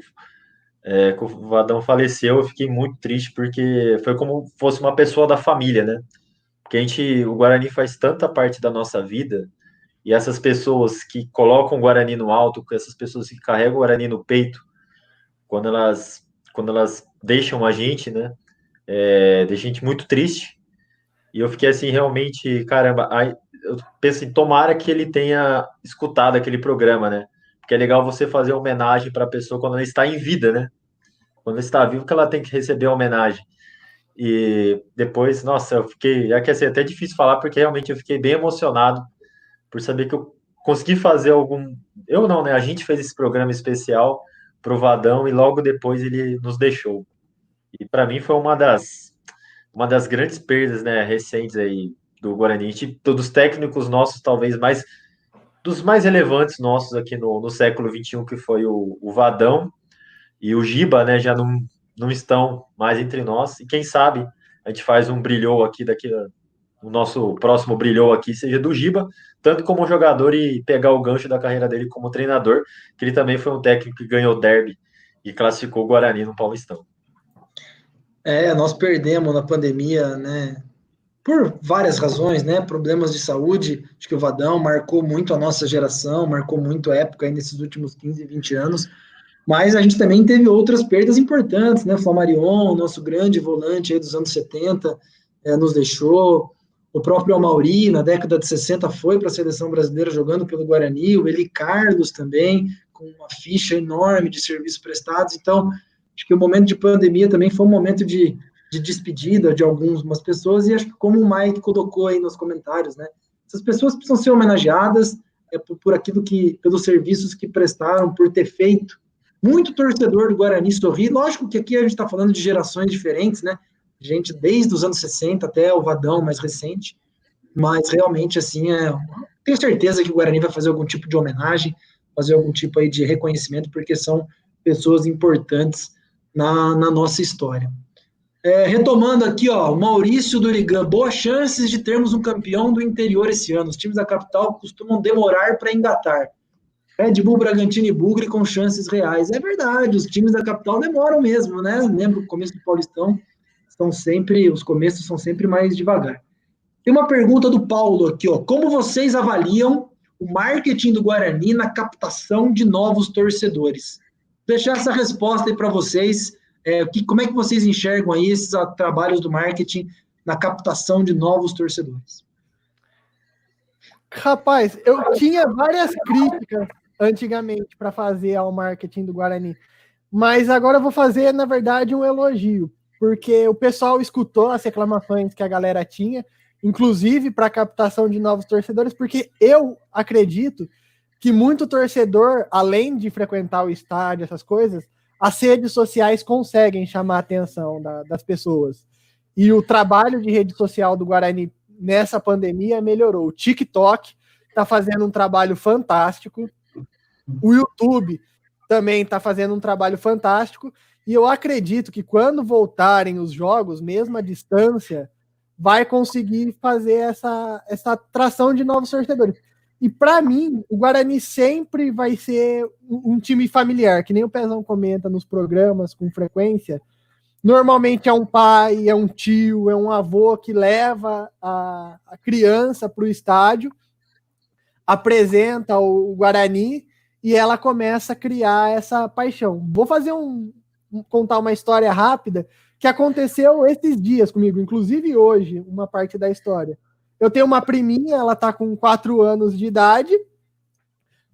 é, que o Vadão faleceu, eu fiquei muito triste, porque foi como fosse uma pessoa da família, né? Porque a gente, o Guarani faz tanta parte da nossa vida, e essas pessoas que colocam o Guarani no alto, essas pessoas que carregam o Guarani no peito, quando elas, quando elas deixam a gente, né? É, deixa a gente muito triste. E eu fiquei assim, realmente, caramba, aí, eu penso em tomara que ele tenha escutado aquele programa, né? Porque é legal você fazer homenagem para a pessoa quando ela está em vida, né? Quando ela está viva, que ela tem que receber a homenagem. E depois, nossa, eu fiquei. É que assim, é até difícil falar, porque realmente eu fiquei bem emocionado por saber que eu consegui fazer algum. Eu não, né? A gente fez esse programa especial pro Vadão e logo depois ele nos deixou. E para mim foi uma das uma das grandes perdas, né, recentes aí do Guarani, todos os técnicos nossos talvez mais dos mais relevantes nossos aqui no, no século XXI, que foi o, o Vadão e o Giba, né, já não, não estão mais entre nós. E quem sabe a gente faz um brilhou aqui daqui, o nosso próximo brilhou aqui seja do Giba, tanto como jogador e pegar o gancho da carreira dele como treinador, que ele também foi um técnico que ganhou derby e classificou o Guarani no Paulistão. É, nós perdemos na pandemia, né? por várias razões, né? Problemas de saúde, acho que o Vadão marcou muito a nossa geração, marcou muito a época aí nesses últimos 15, 20 anos. Mas a gente também teve outras perdas importantes, né? O Flamarion, nosso grande volante aí dos anos 70, é, nos deixou. O próprio Amauri, na década de 60, foi para a seleção brasileira jogando pelo Guarani. O Eli Carlos também, com uma ficha enorme de serviços prestados. Então, acho que o momento de pandemia também foi um momento de de despedida de algumas pessoas, e acho que como o Mike colocou aí nos comentários, né? Essas pessoas precisam ser homenageadas é, por, por aquilo que, pelos serviços que prestaram, por ter feito. Muito torcedor do Guarani sorrir. Lógico que aqui a gente está falando de gerações diferentes, né? Gente desde os anos 60 até o Vadão mais recente, mas realmente, assim, é, tenho certeza que o Guarani vai fazer algum tipo de homenagem, fazer algum tipo aí de reconhecimento, porque são pessoas importantes na, na nossa história. É, retomando aqui, ó, Maurício Durigan, boas chances de termos um campeão do interior esse ano. Os times da capital costumam demorar para engatar. Red Bull, Bragantino e Bugre com chances reais. É verdade, os times da capital demoram mesmo, né? Lembro o começo do Paulistão, são sempre, os começos são sempre mais devagar. Tem uma pergunta do Paulo aqui, ó. Como vocês avaliam o marketing do Guarani na captação de novos torcedores? Vou deixar essa resposta aí para vocês. É, que, como é que vocês enxergam aí esses trabalhos do marketing na captação de novos torcedores? Rapaz, eu tinha várias críticas antigamente para fazer ao marketing do Guarani, mas agora eu vou fazer, na verdade, um elogio, porque o pessoal escutou as reclamações que a galera tinha, inclusive para captação de novos torcedores, porque eu acredito que muito torcedor, além de frequentar o estádio, essas coisas, as redes sociais conseguem chamar a atenção da, das pessoas. E o trabalho de rede social do Guarani nessa pandemia melhorou. O TikTok está fazendo um trabalho fantástico. O YouTube também está fazendo um trabalho fantástico. E eu acredito que quando voltarem os jogos, mesmo à distância, vai conseguir fazer essa, essa atração de novos torcedores. E para mim, o Guarani sempre vai ser um time familiar, que nem o Pezão comenta nos programas com frequência. Normalmente é um pai, é um tio, é um avô que leva a, a criança para o estádio, apresenta o Guarani e ela começa a criar essa paixão. Vou fazer um contar uma história rápida que aconteceu esses dias comigo, inclusive hoje, uma parte da história. Eu tenho uma priminha, ela tá com quatro anos de idade.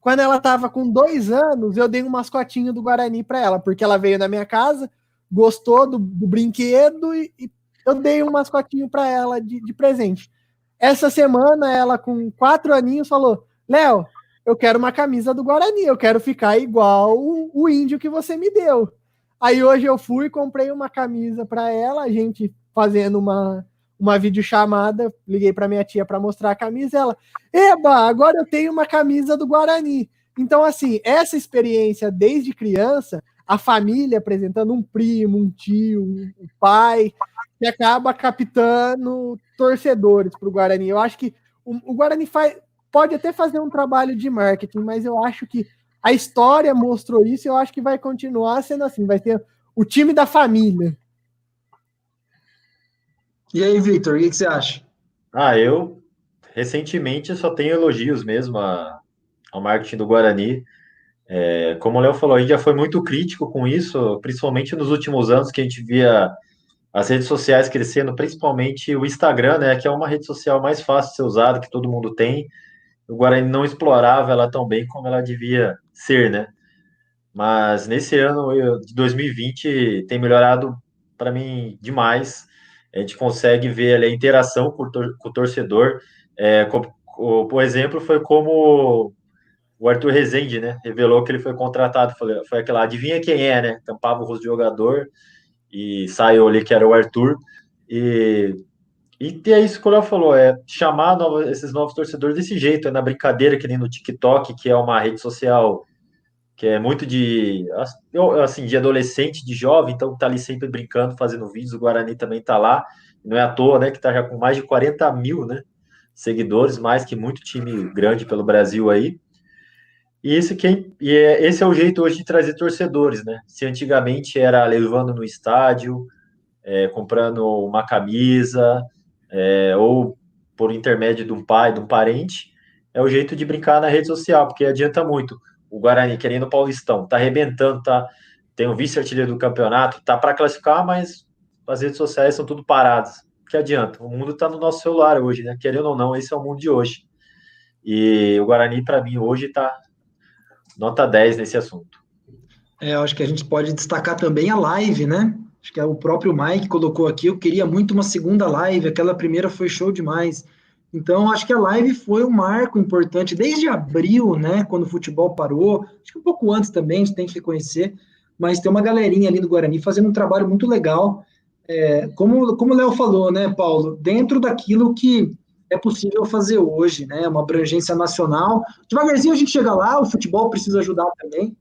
Quando ela estava com dois anos, eu dei um mascotinho do Guarani para ela, porque ela veio na minha casa, gostou do, do brinquedo e, e, eu dei um mascotinho para ela de, de, presente. Essa semana, ela com quatro aninhos falou: Léo, eu quero uma camisa do Guarani, eu quero ficar igual o, o índio que você me deu. Aí hoje eu fui e comprei uma camisa para ela, a gente fazendo uma, uma videochamada, liguei para minha tia para mostrar a camisa, ela, eba, agora eu tenho uma camisa do Guarani. Então, assim, essa experiência desde criança a família apresentando um primo, um tio, um pai, que acaba captando torcedores para o Guarani. Eu acho que o, o Guarani faz, pode até fazer um trabalho de marketing, mas eu acho que a história mostrou isso e eu acho que vai continuar sendo assim. Vai ter o time da família. E aí, Victor, o que, que você acha? Ah, eu recentemente só tenho elogios mesmo a, ao marketing do Guarani. É, como o Léo falou, a gente já foi muito crítico com isso, principalmente nos últimos anos que a gente via as redes sociais crescendo, principalmente o Instagram, né, que é uma rede social mais fácil de ser usada, que todo mundo tem. O Guarani não explorava ela tão bem como ela devia ser, né? Mas nesse ano de 2020 tem melhorado para mim demais. A gente consegue ver ali, a interação com o, torcedor. É, por exemplo, foi como o Arthur Rezende, né? Revelou que ele foi contratado. Foi, foi aquela, adivinha quem é, né? Tampava o rosto do jogador e saiu ali que era o Arthur. E, e é isso que o Léo falou: é chamar novos, esses novos torcedores desse jeito, é na brincadeira, que nem no TikTok, que é uma rede social que é muito de assim de adolescente, de jovem, então tá ali sempre brincando, fazendo vídeos. O Guarani também tá lá, não é à toa, né? Que tá já com mais de 40 mil, né? Seguidores, mais que muito time grande pelo Brasil aí. E esse, quem, e é, esse é o jeito hoje de trazer torcedores, né? Se antigamente era levando no estádio, é, comprando uma camisa, é, ou por intermédio de um pai, de um parente, é o jeito de brincar na rede social, porque adianta muito. O Guarani, querendo o Paulistão, tá arrebentando, tá, tem o vice-artilheiro do campeonato, tá para classificar, mas as redes sociais são tudo paradas. Que adianta? O mundo tá no nosso celular hoje, né? Querendo ou não, esse é o mundo de hoje. E o Guarani, para mim, hoje tá nota 10 nesse assunto. É, eu acho que a gente pode destacar também a live, né? Acho que é o próprio Mike colocou aqui. Eu queria muito uma segunda live, aquela primeira foi show demais. Então, acho que a live foi um marco importante desde abril, né? Quando o futebol parou, acho que um pouco antes também, a gente tem que reconhecer. Mas tem uma galerinha ali do Guarani fazendo um trabalho muito legal. É, como, como o Léo falou, né, Paulo? Dentro daquilo que é possível fazer hoje, né? Uma abrangência nacional. Devagarzinho a gente chega lá, o futebol precisa ajudar também,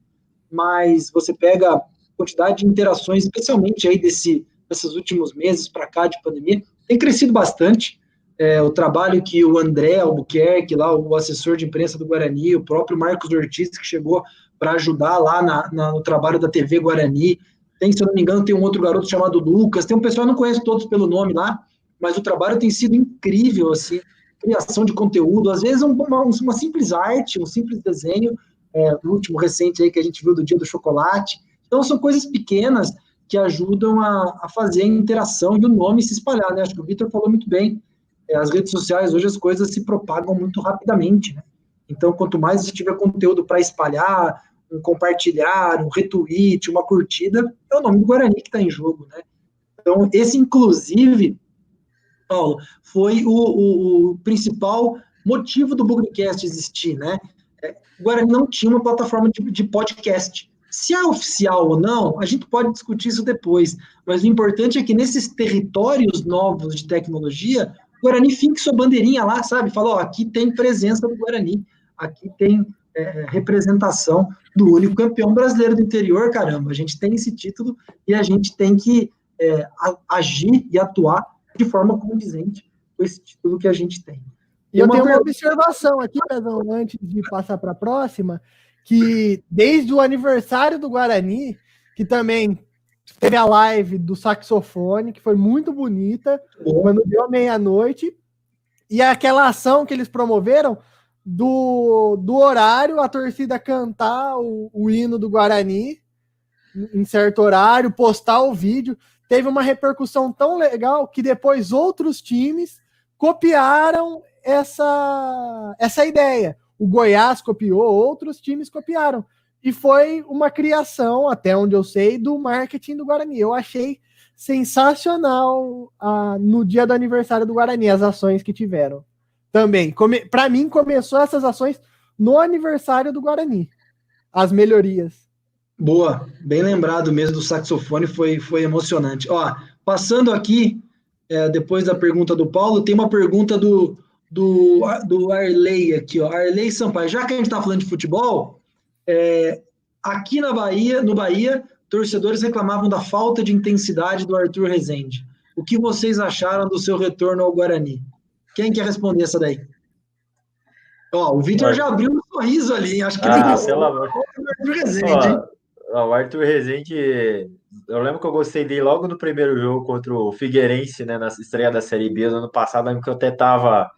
mas você pega a quantidade de interações, especialmente aí desse, desses últimos meses para cá de pandemia, tem crescido bastante. É, o trabalho que o André Albuquerque, lá, o assessor de imprensa do Guarani, o próprio Marcos Ortiz, que chegou para ajudar lá na, na, no trabalho da TV Guarani. Tem, se eu não me engano, tem um outro garoto chamado Lucas, tem um pessoal, não conheço todos pelo nome lá, mas o trabalho tem sido incrível, assim, criação de conteúdo, às vezes uma, uma simples arte, um simples desenho, é, o último recente aí que a gente viu do Dia do Chocolate. Então, são coisas pequenas que ajudam a, a fazer a interação e o nome se espalhar, né? Acho que o Vitor falou muito bem. É, as redes sociais, hoje, as coisas se propagam muito rapidamente, né? Então, quanto mais você tiver conteúdo para espalhar, um compartilhar, um retweet, uma curtida, é o nome do Guarani que está em jogo, né? Então, esse, inclusive, Paulo, foi o, o, o principal motivo do Bugrecast existir, né? É, o Guarani não tinha uma plataforma de, de, podcast. Se é oficial ou não, a gente pode discutir isso depois, mas o importante é que nesses territórios novos de tecnologia, Guarani sua bandeirinha lá, sabe? Falou, ó, aqui tem presença do Guarani, aqui tem é, representação do único campeão brasileiro do interior, caramba, a gente tem esse título e a gente tem que é, agir e atuar de forma condizente com esse título que a gente tem. E eu tenho uma observação aqui, Pedro, antes de passar para a próxima, que desde o aniversário do Guarani, que também teve a live do saxofone, que foi muito bonita, quando deu meia-noite, e aquela ação que eles promoveram do, do horário, a torcida cantar o, o hino do Guarani em certo horário, postar o vídeo teve uma repercussão tão legal que depois outros times copiaram essa, essa ideia. O Goiás copiou, outros times copiaram. E foi uma criação, até onde eu sei, do marketing do Guarani. Eu achei sensacional ah, no dia do aniversário do Guarani, as ações que tiveram. Também. Para mim, começou essas ações no aniversário do Guarani. As melhorias. Boa, bem lembrado mesmo do saxofone, foi, foi emocionante. Ó, passando aqui, é, depois da pergunta do Paulo, tem uma pergunta do, do, do Arley aqui, ó. Arley Sampaio. Já que a gente está falando de futebol, é, aqui na Bahia, no Bahia, torcedores reclamavam da falta de intensidade do Arthur Rezende. O que vocês acharam do seu retorno ao Guarani? Quem quer responder essa daí? Ó, o Vitor já abriu um sorriso ali, acho que ah, ele pelo amor. Arthur Rezende? O Arthur Rezende, eu lembro que eu gostei dele logo no primeiro jogo contra o Figueirense, né, na estreia da Série B do ano passado, lembro que eu até tava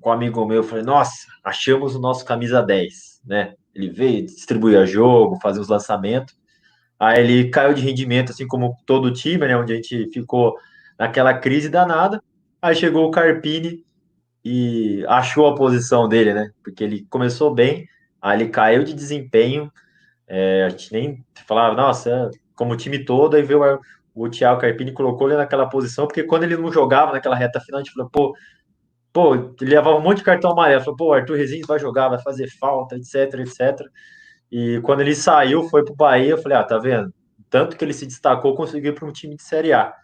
com um amigo meu, eu falei, nossa, achamos o nosso camisa 10, né? Ele veio, distribuía jogo, fazia os lançamentos. Aí ele caiu de rendimento, assim como todo o time, né? Onde a gente ficou naquela crise danada. Aí chegou o Carpini e achou a posição dele, né? Porque ele começou bem, aí ele caiu de desempenho, é, a gente nem falava, nossa, como time todo, aí veio o, o Thiago Carpini colocou ele naquela posição, porque quando ele não jogava naquela reta final, a gente falou, pô, pô, ele levava um monte de cartão amarelo, falou, pô, Arthur Rezende vai jogar, vai fazer falta, etc, etc. E quando ele saiu, foi pro Bahia, eu falei, ah, tá vendo? Tanto que ele se destacou, conseguiu para um time de Série A.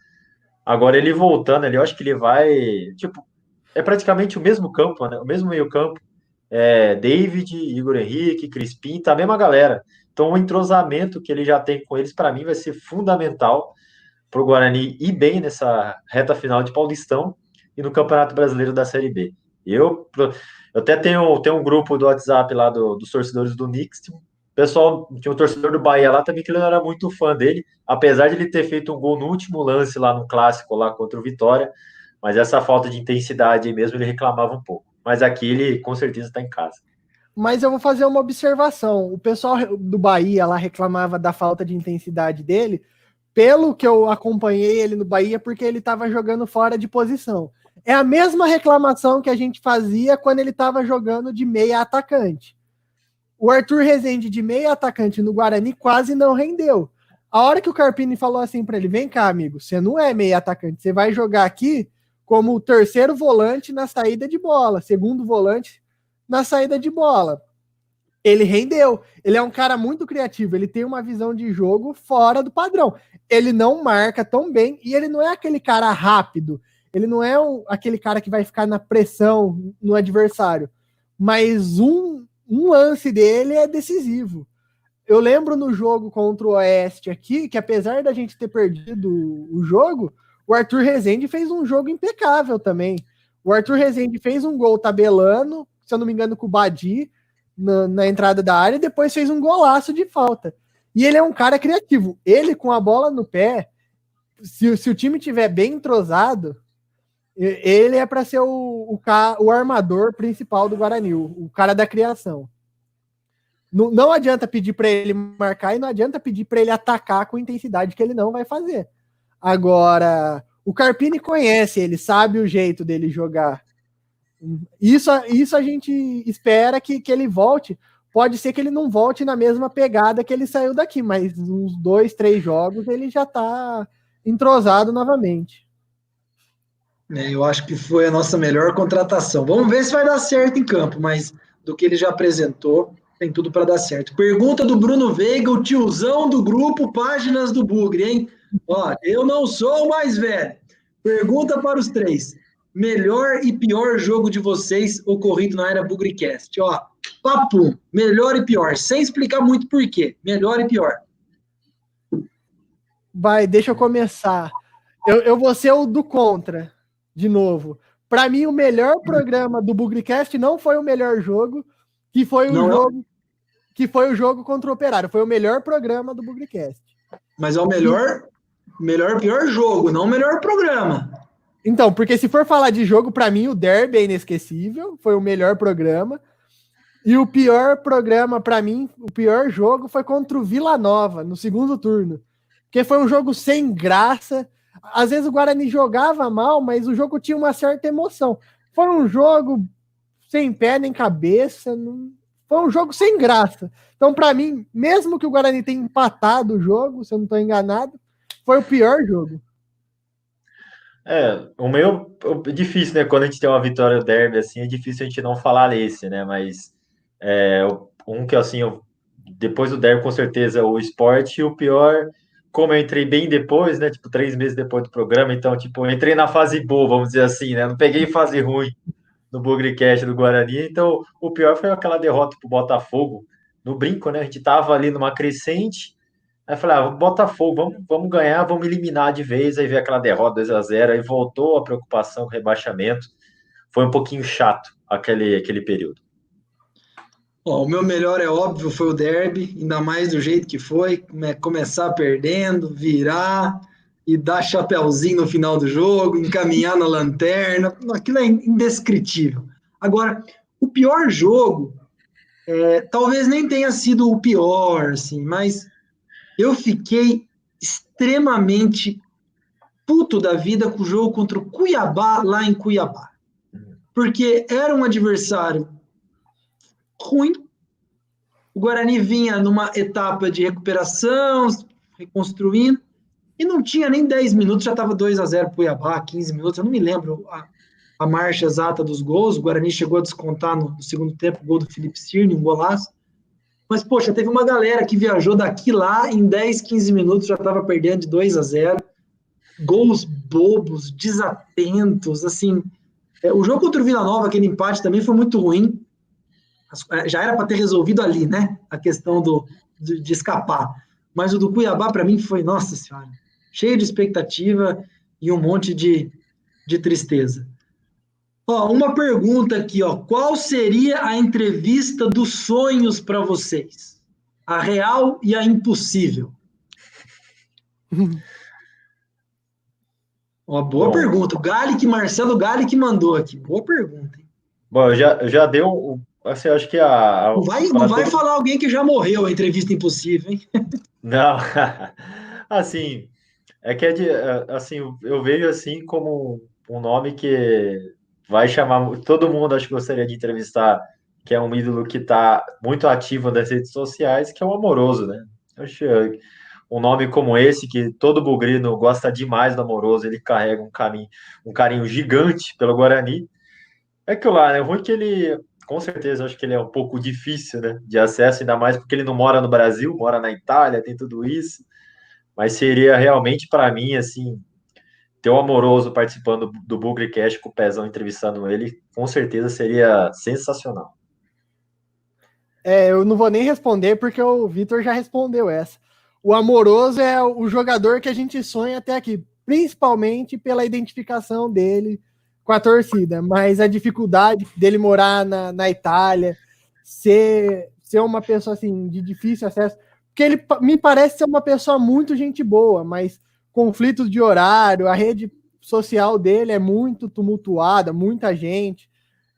Agora ele voltando ali, eu acho que ele vai, tipo, é praticamente o mesmo campo, né? O mesmo meio campo. É, David, Igor Henrique, Crispim, tá a mesma galera. Então, o entrosamento que ele já tem com eles, para mim, vai ser fundamental para o Guarani ir bem nessa reta final de Paulistão e no Campeonato Brasileiro da Série B. Eu, eu até tenho, tenho um grupo do WhatsApp lá do, dos torcedores do Knicks. O pessoal, tinha um torcedor do Bahia lá também que ele não era muito fã dele, apesar de ele ter feito um gol no último lance lá no clássico, lá contra o Vitória. Mas essa falta de intensidade mesmo ele reclamava um pouco. Mas aqui ele com certeza está em casa. Mas eu vou fazer uma observação. O pessoal do Bahia lá reclamava da falta de intensidade dele, pelo que eu acompanhei ele no Bahia, porque ele estava jogando fora de posição. É a mesma reclamação que a gente fazia quando ele estava jogando de meia atacante. O Arthur Rezende de meia atacante no Guarani quase não rendeu. A hora que o Carpini falou assim para ele: vem cá, amigo, você não é meia atacante, você vai jogar aqui como o terceiro volante na saída de bola, segundo volante na saída de bola. Ele rendeu. Ele é um cara muito criativo. Ele tem uma visão de jogo fora do padrão. Ele não marca tão bem e ele não é aquele cara rápido. Ele não é um, aquele cara que vai ficar na pressão no adversário. Mas um, um lance dele é decisivo. Eu lembro no jogo contra o Oeste aqui, que apesar da gente ter perdido o jogo, o Arthur Rezende fez um jogo impecável também. O Arthur Rezende fez um gol tabelando, se eu não me engano, com o Badi na, na, entrada da área e depois fez um golaço de falta. E ele é um cara criativo. Ele com a bola no pé, se, se o time tiver bem entrosado, Ele é para ser o, o, o, armador principal do Guarani, o, cara da criação. Não, não adianta pedir para ele marcar e não adianta pedir para ele atacar com intensidade que ele não vai fazer. Agora, o Carpini conhece, ele sabe o jeito dele jogar. Isso, isso a gente espera que, que ele volte. Pode ser que ele não volte na mesma pegada que ele saiu daqui, mas uns dois, três jogos ele já está entrosado novamente. É, eu acho que foi a nossa melhor contratação. Vamos ver se vai dar certo em campo, mas do que ele já apresentou, tem tudo para dar certo. Pergunta do Bruno Veiga, o tiozão do grupo Páginas do Bugre, hein? Ó, eu não sou o mais velho. Pergunta para os três. Melhor e pior jogo de vocês ocorrido na era Bugrecast. Ó, papo, melhor e pior, sem explicar muito por quê. Melhor e pior. Vai, deixa eu começar. Eu, eu vou ser o do contra de novo. Para mim, o melhor programa do Bugrecast não foi o melhor jogo, que foi o não, jogo que foi o jogo contra o Operário. Foi o melhor programa do Bugrecast. Mas é o melhor, melhor pior jogo, não o melhor programa. Então, porque se for falar de jogo, para mim o Derby é inesquecível, foi o melhor programa. E o pior programa para mim, o pior jogo foi contra o Vila Nova no segundo turno, porque foi um jogo sem graça às vezes o Guarani jogava mal, mas o jogo tinha uma certa emoção. Foi um jogo sem pé nem cabeça, não... foi um jogo sem graça. Então, para mim, mesmo que o Guarani tenha empatado o jogo, se eu não estou enganado, foi o pior jogo. É, o meu é difícil, né? Quando a gente tem uma vitória derby assim, é difícil a gente não falar nesse, né? Mas é, um que assim, eu, depois do derby, com certeza, o esporte, o pior como eu entrei bem depois, né? Tipo, três meses depois do programa, então, tipo, eu entrei na fase boa, vamos dizer assim, né? Não peguei fase ruim no Bugrecast do Guarani. Então, o pior foi aquela derrota pro Botafogo no brinco, né? A gente tava ali numa crescente. Aí eu falei, ah, Botafogo, vamos, vamos ganhar, vamos eliminar de vez. Aí veio aquela derrota 2 a 0 aí voltou a preocupação com o rebaixamento. Foi um pouquinho chato aquele, aquele período o meu melhor é óbvio, foi o derby, ainda mais do jeito que foi, né, começar perdendo, virar e dar chapéuzinho no final do jogo, encaminhar na lanterna, aquilo é indescritível. Agora, o pior jogo, é, talvez nem tenha sido o pior, assim, mas eu fiquei extremamente puto da vida com o jogo contra o Cuiabá lá em Cuiabá. Porque era um adversário ruim. O Guarani vinha numa etapa de recuperação, reconstruindo, e não tinha nem 10 minutos, já estava 2 a 0 para o Cuiabá, 15 minutos, eu não me lembro a, a, marcha exata dos gols. O Guarani chegou a descontar no, no segundo tempo o gol do Felipe Cirne, um golaço. Mas, poxa, teve uma galera que viajou daqui lá, em 10, 15 minutos já estava perdendo de 2 a 0 Gols bobos, desatentos, assim. É, o jogo contra o Vila Nova, aquele empate também foi muito ruim. É, já era para ter resolvido ali, né? A questão do, de, de escapar. Mas o do Cuiabá, para mim, foi, nossa senhora, cheio de expectativa e um monte de, de tristeza. Ó, uma pergunta aqui, ó. Qual seria a entrevista dos sonhos para vocês? A real e a impossível? ó, boa Bom. pergunta. O Galic, Marcelo Galic mandou aqui. Boa pergunta. Hein? Bom, eu já, eu já dei um, Assim, acho que a. a não vai, não vai falar alguém que já morreu, a entrevista impossível, hein? Não, assim, é que é de, é, assim, eu vejo assim como um nome que vai chamar todo mundo, acho que gostaria de entrevistar, que é um ídolo que está muito ativo nas redes sociais, que é o Amoroso, né? Acho um nome como esse, que todo bugrino gosta demais do Amoroso, ele carrega um carinho, um carinho gigante pelo Guarani. É que lá, né? O ruim é que ele com certeza acho que ele é um pouco difícil né, de acesso, ainda mais porque ele não mora no Brasil, mora na Itália, tem tudo isso. Mas seria realmente para mim, assim, ter o amoroso participando do Bugrecast com o Pezão entrevistando ele, com certeza seria sensacional. É, eu não vou nem responder porque o Vitor já respondeu essa. O amoroso é o jogador que a gente sonha até aqui, principalmente pela identificação dele com a torcida, mas a dificuldade dele morar na, na Itália, ser, ser uma pessoa assim de difícil acesso, porque ele me parece ser uma pessoa muito gente boa, mas conflitos de horário, a rede social dele é muito tumultuada, muita gente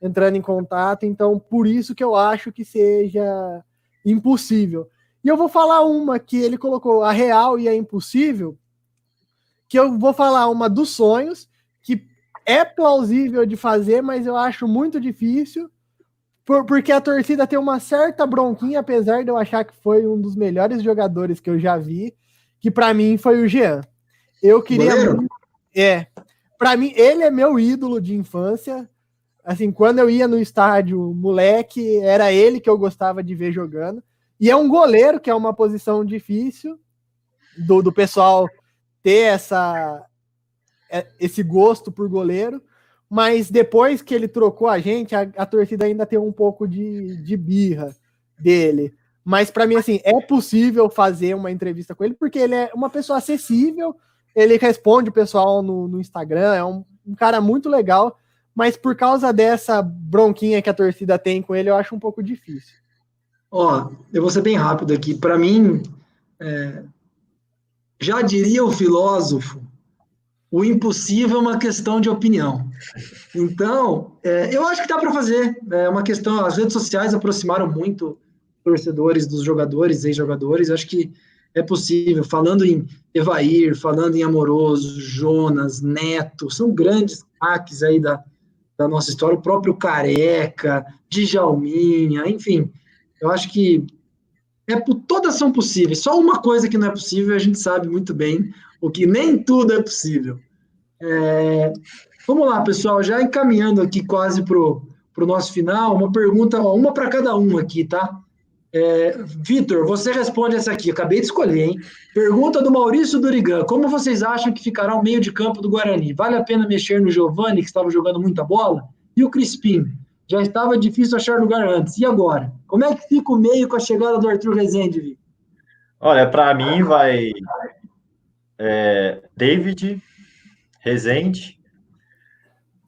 entrando em contato, então por isso que eu acho que seja impossível. E eu vou falar uma que ele colocou a real e a impossível, que eu vou falar uma dos sonhos, é plausível de fazer, mas eu acho muito difícil, por, porque a torcida tem uma certa bronquinha, apesar de eu achar que foi um dos melhores jogadores que eu já vi, que para mim foi o Jean. Eu queria. É. Para mim, ele é meu ídolo de infância. Assim, quando eu ia no estádio, moleque, era ele que eu gostava de ver jogando. E é um goleiro, que é uma posição difícil do, do pessoal ter essa, esse gosto por goleiro. Mas depois que ele trocou a gente, a, a torcida ainda tem um pouco de, de birra dele. Mas para mim, assim, é possível fazer uma entrevista com ele, porque ele é uma pessoa acessível, ele responde o pessoal no, no Instagram, é um, um, cara muito legal, mas por causa dessa bronquinha que a torcida tem com ele, eu acho um pouco difícil. Ó, eu vou ser bem rápido aqui. Para mim, é, já diria o filósofo, o impossível é uma questão de opinião. Então, é, eu acho que dá para fazer. É uma questão. As redes sociais aproximaram muito torcedores dos jogadores, ex-jogadores. Acho que é possível. Falando em Evair, falando em Amoroso, Jonas, Neto, são grandes hacks aí da, da nossa história. O próprio Careca, Djalminha, enfim. Eu acho que é, todas são possíveis. Só uma coisa que não é possível, a gente sabe muito bem, o que nem tudo é possível. É, vamos lá, pessoal, já encaminhando aqui quase para o nosso final, uma pergunta, ó, uma para cada um aqui, tá? É, Vitor, você responde essa aqui, acabei de escolher, hein? Pergunta do Maurício Durigan: Como vocês acham que ficará o meio de campo do Guarani? Vale a pena mexer no Giovani, que estava jogando muita bola? E o Crispim? Já estava difícil achar lugar antes. E agora? Como é que fica o meio com a chegada do Arthur Rezende, Vitor? Olha, para mim vai é, David, Rezende,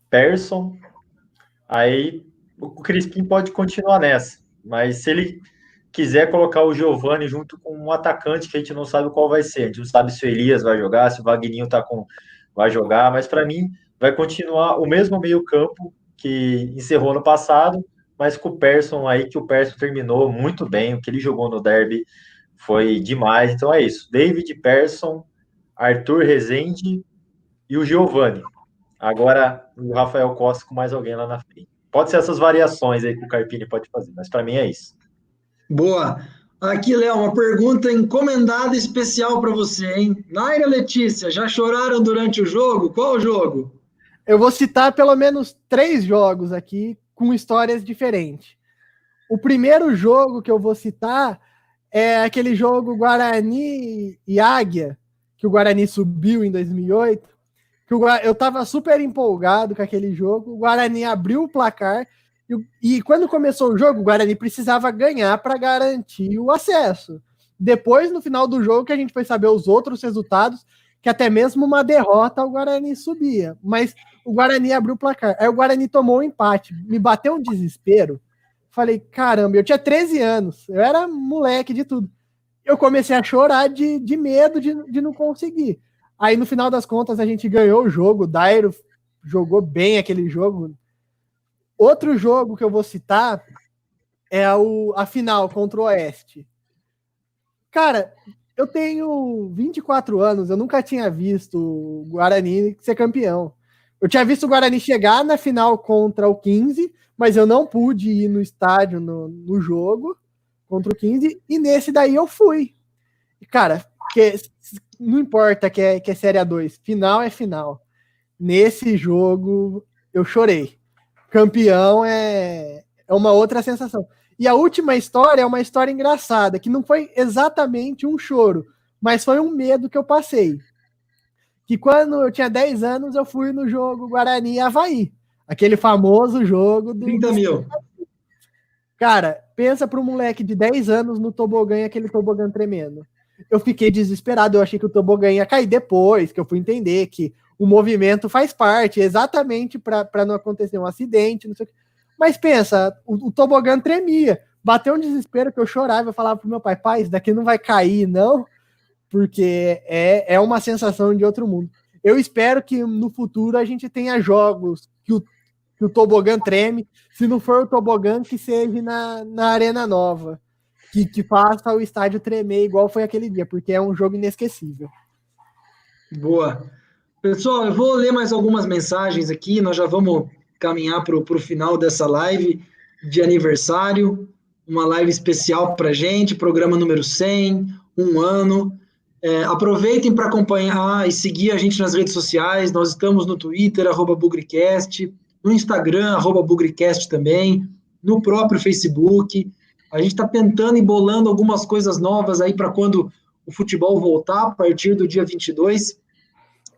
Persson. Aí o Crispim pode continuar nessa, mas se ele quiser colocar o Giovani junto com um atacante que a gente não sabe qual vai ser. A gente não sabe se o Elias vai jogar, se o Vagninho tá com, vai jogar, mas para mim vai continuar o mesmo meio-campo que encerrou no passado, mas com o Persson aí, que o Persson terminou muito bem, o que ele jogou no derby foi demais. Então é isso. David Persson, Arthur Rezende e o Giovani. Agora o Rafael Costa com mais alguém lá na frente. Pode ser essas variações aí que o Carpini pode fazer, mas para mim é isso. Boa. Aqui, Léo, uma pergunta encomendada especial para você, hein? Naira Letícia, já choraram durante o jogo? Qual o jogo? Eu vou citar pelo menos três jogos aqui com histórias diferentes. O primeiro jogo que eu vou citar é aquele jogo Guarani e Águia, que o Guarani subiu em 2008. Que o, eu estava super empolgado com aquele jogo. O Guarani abriu o placar e, e quando começou o jogo, o Guarani precisava ganhar para garantir o acesso. Depois, no final do jogo, que a gente foi saber os outros resultados, que até mesmo uma derrota o Guarani subia. Mas o Guarani abriu o placar. Aí o Guarani tomou um empate. Me bateu um desespero. Falei, caramba, eu tinha 13 anos, eu era moleque de tudo. Eu comecei a chorar de, de medo de, de não conseguir. Aí no final das contas a gente ganhou o jogo, o Dairo jogou bem aquele jogo, Outro jogo que eu vou citar é o, a final contra o Oeste. Cara, eu tenho 24 anos, eu nunca tinha visto o Guarani ser campeão. Eu tinha visto o Guarani chegar na final contra o 15, mas eu não pude ir no estádio no, no jogo contra o 15, e nesse daí eu fui. E, cara, que, não importa que é, que é Série A2, final é final. Nesse jogo eu chorei campeão é, é uma outra sensação. E a última história é uma história engraçada, que não foi exatamente um choro, mas foi um medo que eu passei. Que quando eu tinha 10 anos, eu fui no jogo Guarani Havaí. Aquele famoso jogo do. 30 mil. Cara, pensa para um moleque de 10 anos no tobogã e aquele tobogã tremendo. Eu fiquei desesperado, eu achei que o tobogã ia cair depois, que eu fui entender que o movimento faz parte, exatamente para não acontecer um acidente, não sei o que. Mas pensa, o, o tobogã tremia, bateu um desespero que eu chorava, eu falava pro meu pai, pai, isso daqui não vai cair, não, porque é, é uma sensação de outro mundo. Eu espero que no futuro a gente tenha jogos que o, que o tobogã treme. Se não for o tobogã, que seja na, na Arena Nova. Que, que faça o estádio tremer igual foi aquele dia, porque é um jogo inesquecível. Boa. Pessoal, eu vou ler mais algumas mensagens aqui, nós já vamos caminhar para o final dessa live de aniversário, uma live especial para gente, programa número 100, um ano. É, aproveitem para acompanhar e seguir a gente nas redes sociais, nós estamos no Twitter, arroba Bugricast, no Instagram, arroba Bugricast também, no próprio Facebook. A gente está tentando e bolando algumas coisas novas aí para quando o futebol voltar, a partir do dia 22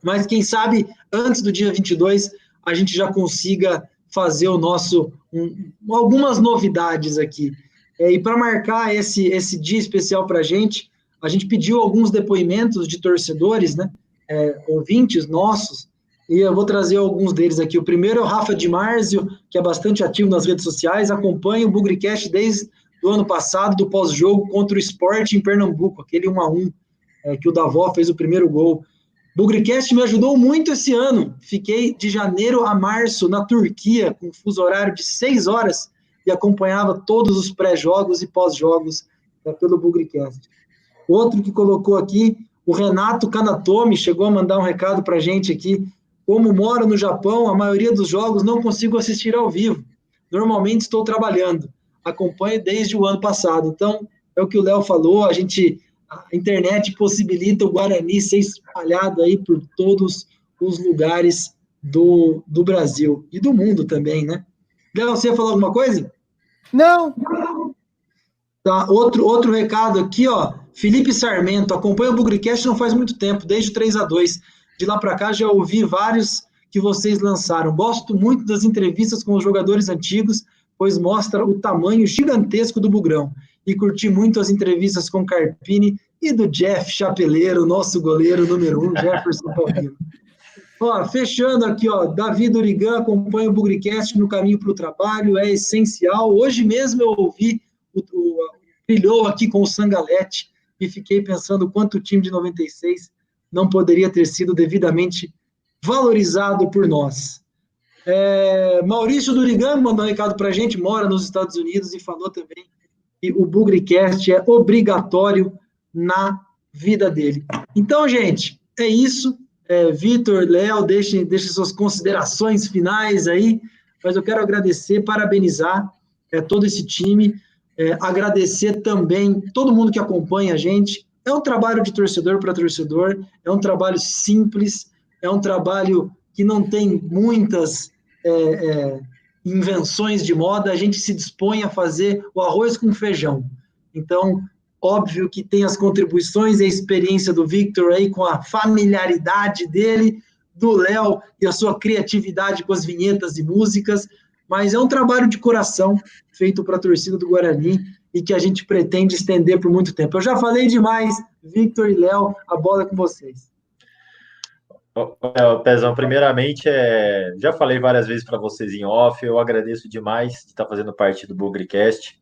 mas quem sabe antes do dia 22 a gente já consiga fazer o nosso um, algumas novidades aqui. É, e para marcar esse, esse dia especial para a gente, a gente pediu alguns depoimentos de torcedores, né, é, ouvintes nossos, e eu vou trazer alguns deles aqui. O primeiro é o Rafa de Marzio, que é bastante ativo nas redes sociais, acompanha o Bugricast desde o ano passado, do pós-jogo contra o Sport em Pernambuco, aquele 1 a 1 é, que o Davó fez o primeiro gol. Bugricast me ajudou muito esse ano. Fiquei de janeiro a março na Turquia, com fuso horário de seis horas, e acompanhava todos os pré-jogos e pós-jogos né, pelo Bugricast. Outro que colocou aqui, o Renato Kanatomi, chegou a mandar um recado para gente aqui. Como moro no Japão, a maioria dos jogos não consigo assistir ao vivo. Normalmente estou trabalhando. Acompanho desde o ano passado. Então, é o que o Léo falou, a gente a internet possibilita o Guarani ser espalhado aí por todos os lugares do, do Brasil e do mundo também, né? Léo, você ia falar alguma coisa? Não. Tá, outro, outro recado aqui, ó. Felipe Sarmento, acompanha o Bugricast não faz muito tempo, desde o 3 a 2 De lá para cá já ouvi vários que vocês lançaram. Gosto muito das entrevistas com os jogadores antigos, pois mostra o tamanho gigantesco do Bugrão e curti muito as entrevistas com Carpini e do Jeff Chapeleiro, nosso goleiro número um, Jefferson Paulino. Ó, fechando aqui, ó, Davi Dorigan acompanha o Bugricast no caminho para o trabalho, é essencial. Hoje mesmo eu ouvi, o, o, brilhou aqui com o Sangalete e fiquei pensando quanto o time de 96 não poderia ter sido devidamente valorizado por nós. É, Maurício Durigan mandou um recado para a gente, mora nos Estados Unidos e falou também que o Bugricast é obrigatório na vida dele. Então, gente, é isso. É, Vitor, Léo, deixem, deixem suas considerações finais aí, mas eu quero agradecer, parabenizar é, todo esse time, é, agradecer também todo mundo que acompanha a gente. É um trabalho de torcedor para torcedor, é um trabalho simples, é um trabalho que não tem muitas é, é, invenções de moda, a gente se dispõe a fazer o arroz com feijão. Então, óbvio que tem as contribuições e a experiência do Victor aí com a familiaridade dele, do Léo e a sua criatividade com as vinhetas e músicas, mas é um trabalho de coração feito para a torcida do Guarani e que a gente pretende estender por muito tempo. Eu já falei demais, Victor e Léo, a bola é com vocês. Pezão, primeiramente, é, já falei várias vezes para vocês em off, eu agradeço demais de estar fazendo parte do Bugrecast.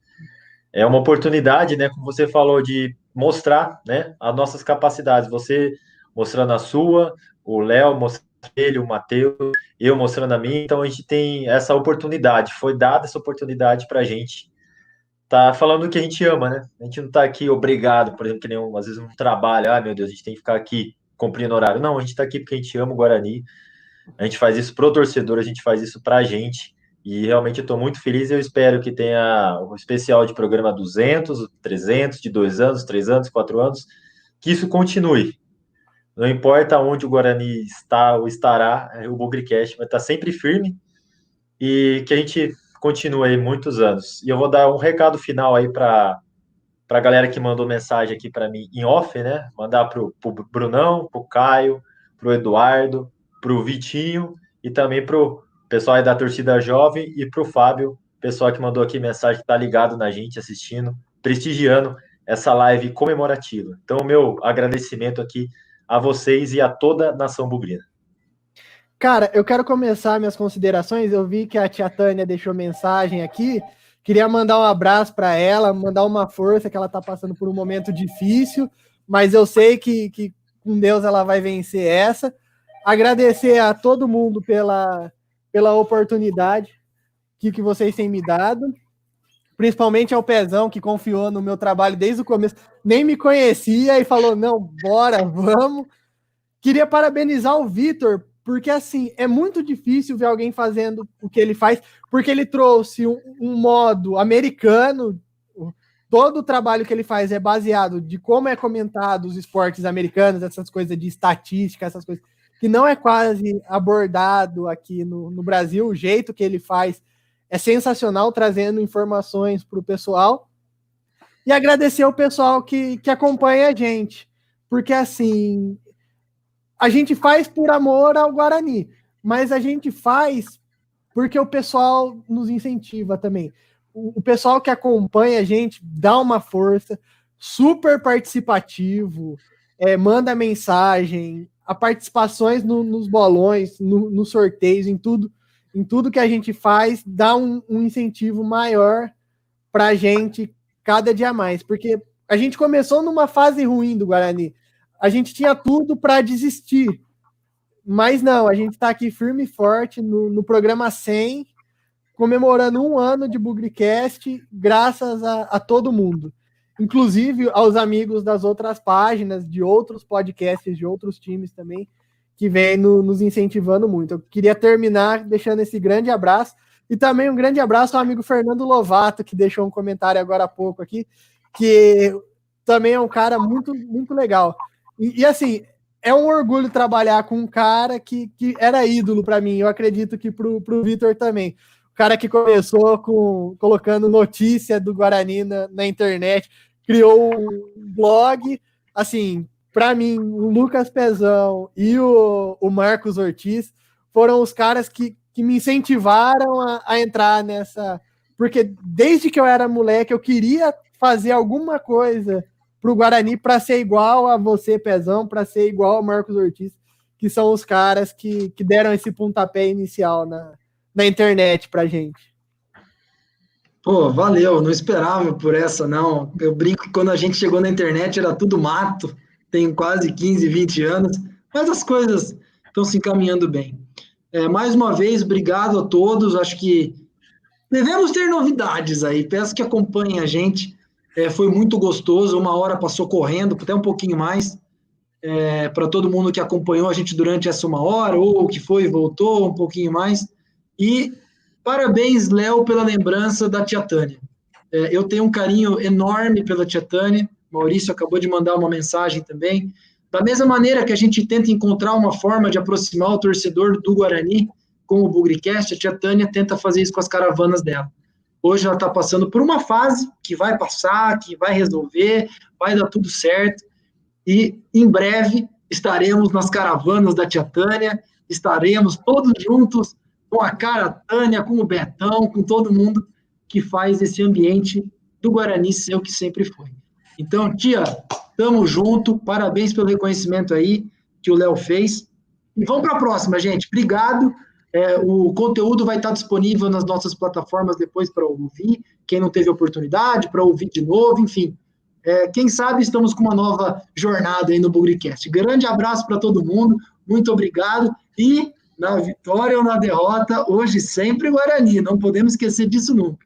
É uma oportunidade, né, como você falou, de mostrar né, as nossas capacidades. Você mostrando a sua, o Léo mostrando ele, o Matheus, eu mostrando a mim. Então a gente tem essa oportunidade, foi dada essa oportunidade para a gente tá falando o que a gente ama, né? A gente não está aqui obrigado, por exemplo, que nem um, às vezes um trabalho, ah, meu Deus, a gente tem que ficar aqui cumprindo horário. Não, a gente está aqui porque a gente ama o Guarani. A gente faz isso pro torcedor, a gente faz isso para a gente. E realmente eu estou muito feliz eu espero que tenha um especial de programa 200, 300, de dois anos, três anos, quatro anos, que isso continue. Não importa onde o Guarani está ou estará, o Bugricast vai estar sempre firme e que a gente continue aí muitos anos. E eu vou dar um recado final aí para a galera que mandou mensagem aqui para mim em off, né? Mandar para o Brunão, para o Caio, para o Eduardo, para o Vitinho e também para o pessoal aí da torcida jovem e para o Fábio, pessoal que mandou aqui mensagem, que está ligado na gente, assistindo, prestigiando essa live comemorativa. Então, meu agradecimento aqui a vocês e a toda a nação bugrina. Cara, eu quero começar minhas considerações. Eu vi que a tia Tânia deixou mensagem aqui. Queria mandar um abraço para ela, mandar uma força que ela está passando por um momento difícil, mas eu sei que, que com Deus ela vai vencer essa. agradecer a todo mundo pela, pela oportunidade que, que vocês têm me dado, principalmente ao Pezão, que confiou no meu trabalho desde o começo, nem me conhecia e falou: não, bora, vamos. Queria parabenizar o Vitor, porque assim, é muito difícil ver alguém fazendo o que ele faz, porque ele trouxe um, um modo americano. Todo o trabalho que ele faz é baseado de como é comentado os esportes americanos, essas coisas de estatística, essas coisas que não é quase abordado aqui no, no Brasil. O jeito que ele faz é sensacional, trazendo informações para o pessoal. E agradecer ao pessoal que, que acompanha a gente, porque assim, a gente faz por amor ao Guarani, mas a gente faz porque o pessoal nos incentiva também. O, pessoal que acompanha a gente dá uma força, super participativo, é, manda mensagem, a participações no, nos bolões, no, nos sorteios, em tudo, em tudo que a gente faz, dá um, um incentivo maior para a gente cada dia mais, porque a gente começou numa fase ruim do Guarani. A gente tinha tudo para desistir. Mas não, a gente está aqui firme e forte no, no, programa 100, comemorando um ano de Bugrecast, graças a, a, todo mundo. Inclusive aos amigos das outras páginas, de outros podcasts, de outros times também, que vem no, nos incentivando muito. Eu queria terminar deixando esse grande abraço. E também um grande abraço ao amigo Fernando Lovato, que deixou um comentário agora há pouco aqui, que também é um cara muito, muito legal. E, e assim, é um orgulho trabalhar com um cara que, que era ídolo para mim. Eu acredito que para o Vitor também. O cara que começou com colocando notícia do Guarani na, na internet, criou um blog. Assim, para mim, o Lucas Pezão e o, o Marcos Ortiz foram os caras que, que me incentivaram a, a entrar nessa. Porque desde que eu era moleque, eu queria fazer alguma coisa para o Guarani para ser igual a você, Pezão, para ser igual ao Marcos Ortiz, que são os caras que, que deram esse pontapé inicial na, na internet para gente. Pô, valeu, não esperava por essa, não. Eu brinco quando a gente chegou na internet era tudo mato, tem quase 15, 20 anos, mas as coisas estão se encaminhando bem. É, mais uma vez, obrigado a todos. Acho que devemos ter novidades aí. Peço que acompanhem a gente. É, foi muito gostoso, uma hora passou correndo, até um pouquinho mais. É, Para todo mundo que acompanhou a gente durante essa uma hora, ou que foi voltou, um pouquinho mais. E parabéns, Léo, pela lembrança da tia Tânia. É, eu tenho um carinho enorme pela tia Tânia. Maurício acabou de mandar uma mensagem também. Da mesma maneira que a gente tenta encontrar uma forma de aproximar o torcedor do Guarani com o Bugricast, a tia Tânia tenta fazer isso com as caravanas dela. Hoje ela está passando por uma fase que vai passar, que vai resolver, vai dar tudo certo. E em breve estaremos nas caravanas da Tia Tânia, estaremos todos juntos com a cara Tânia, com o Betão, com todo mundo que faz esse ambiente do Guarani ser o que sempre foi. Então, tia, tamo junto, parabéns pelo reconhecimento aí que o Léo fez. E vamos para a próxima, gente. Obrigado. É, o conteúdo vai estar disponível nas nossas plataformas depois para ouvir, quem não teve oportunidade, para ouvir de novo, enfim. É, quem sabe estamos com uma nova jornada aí no Bugrecast. Grande abraço para todo mundo, muito obrigado e na vitória ou na derrota, hoje sempre Guarani, não podemos esquecer disso nunca.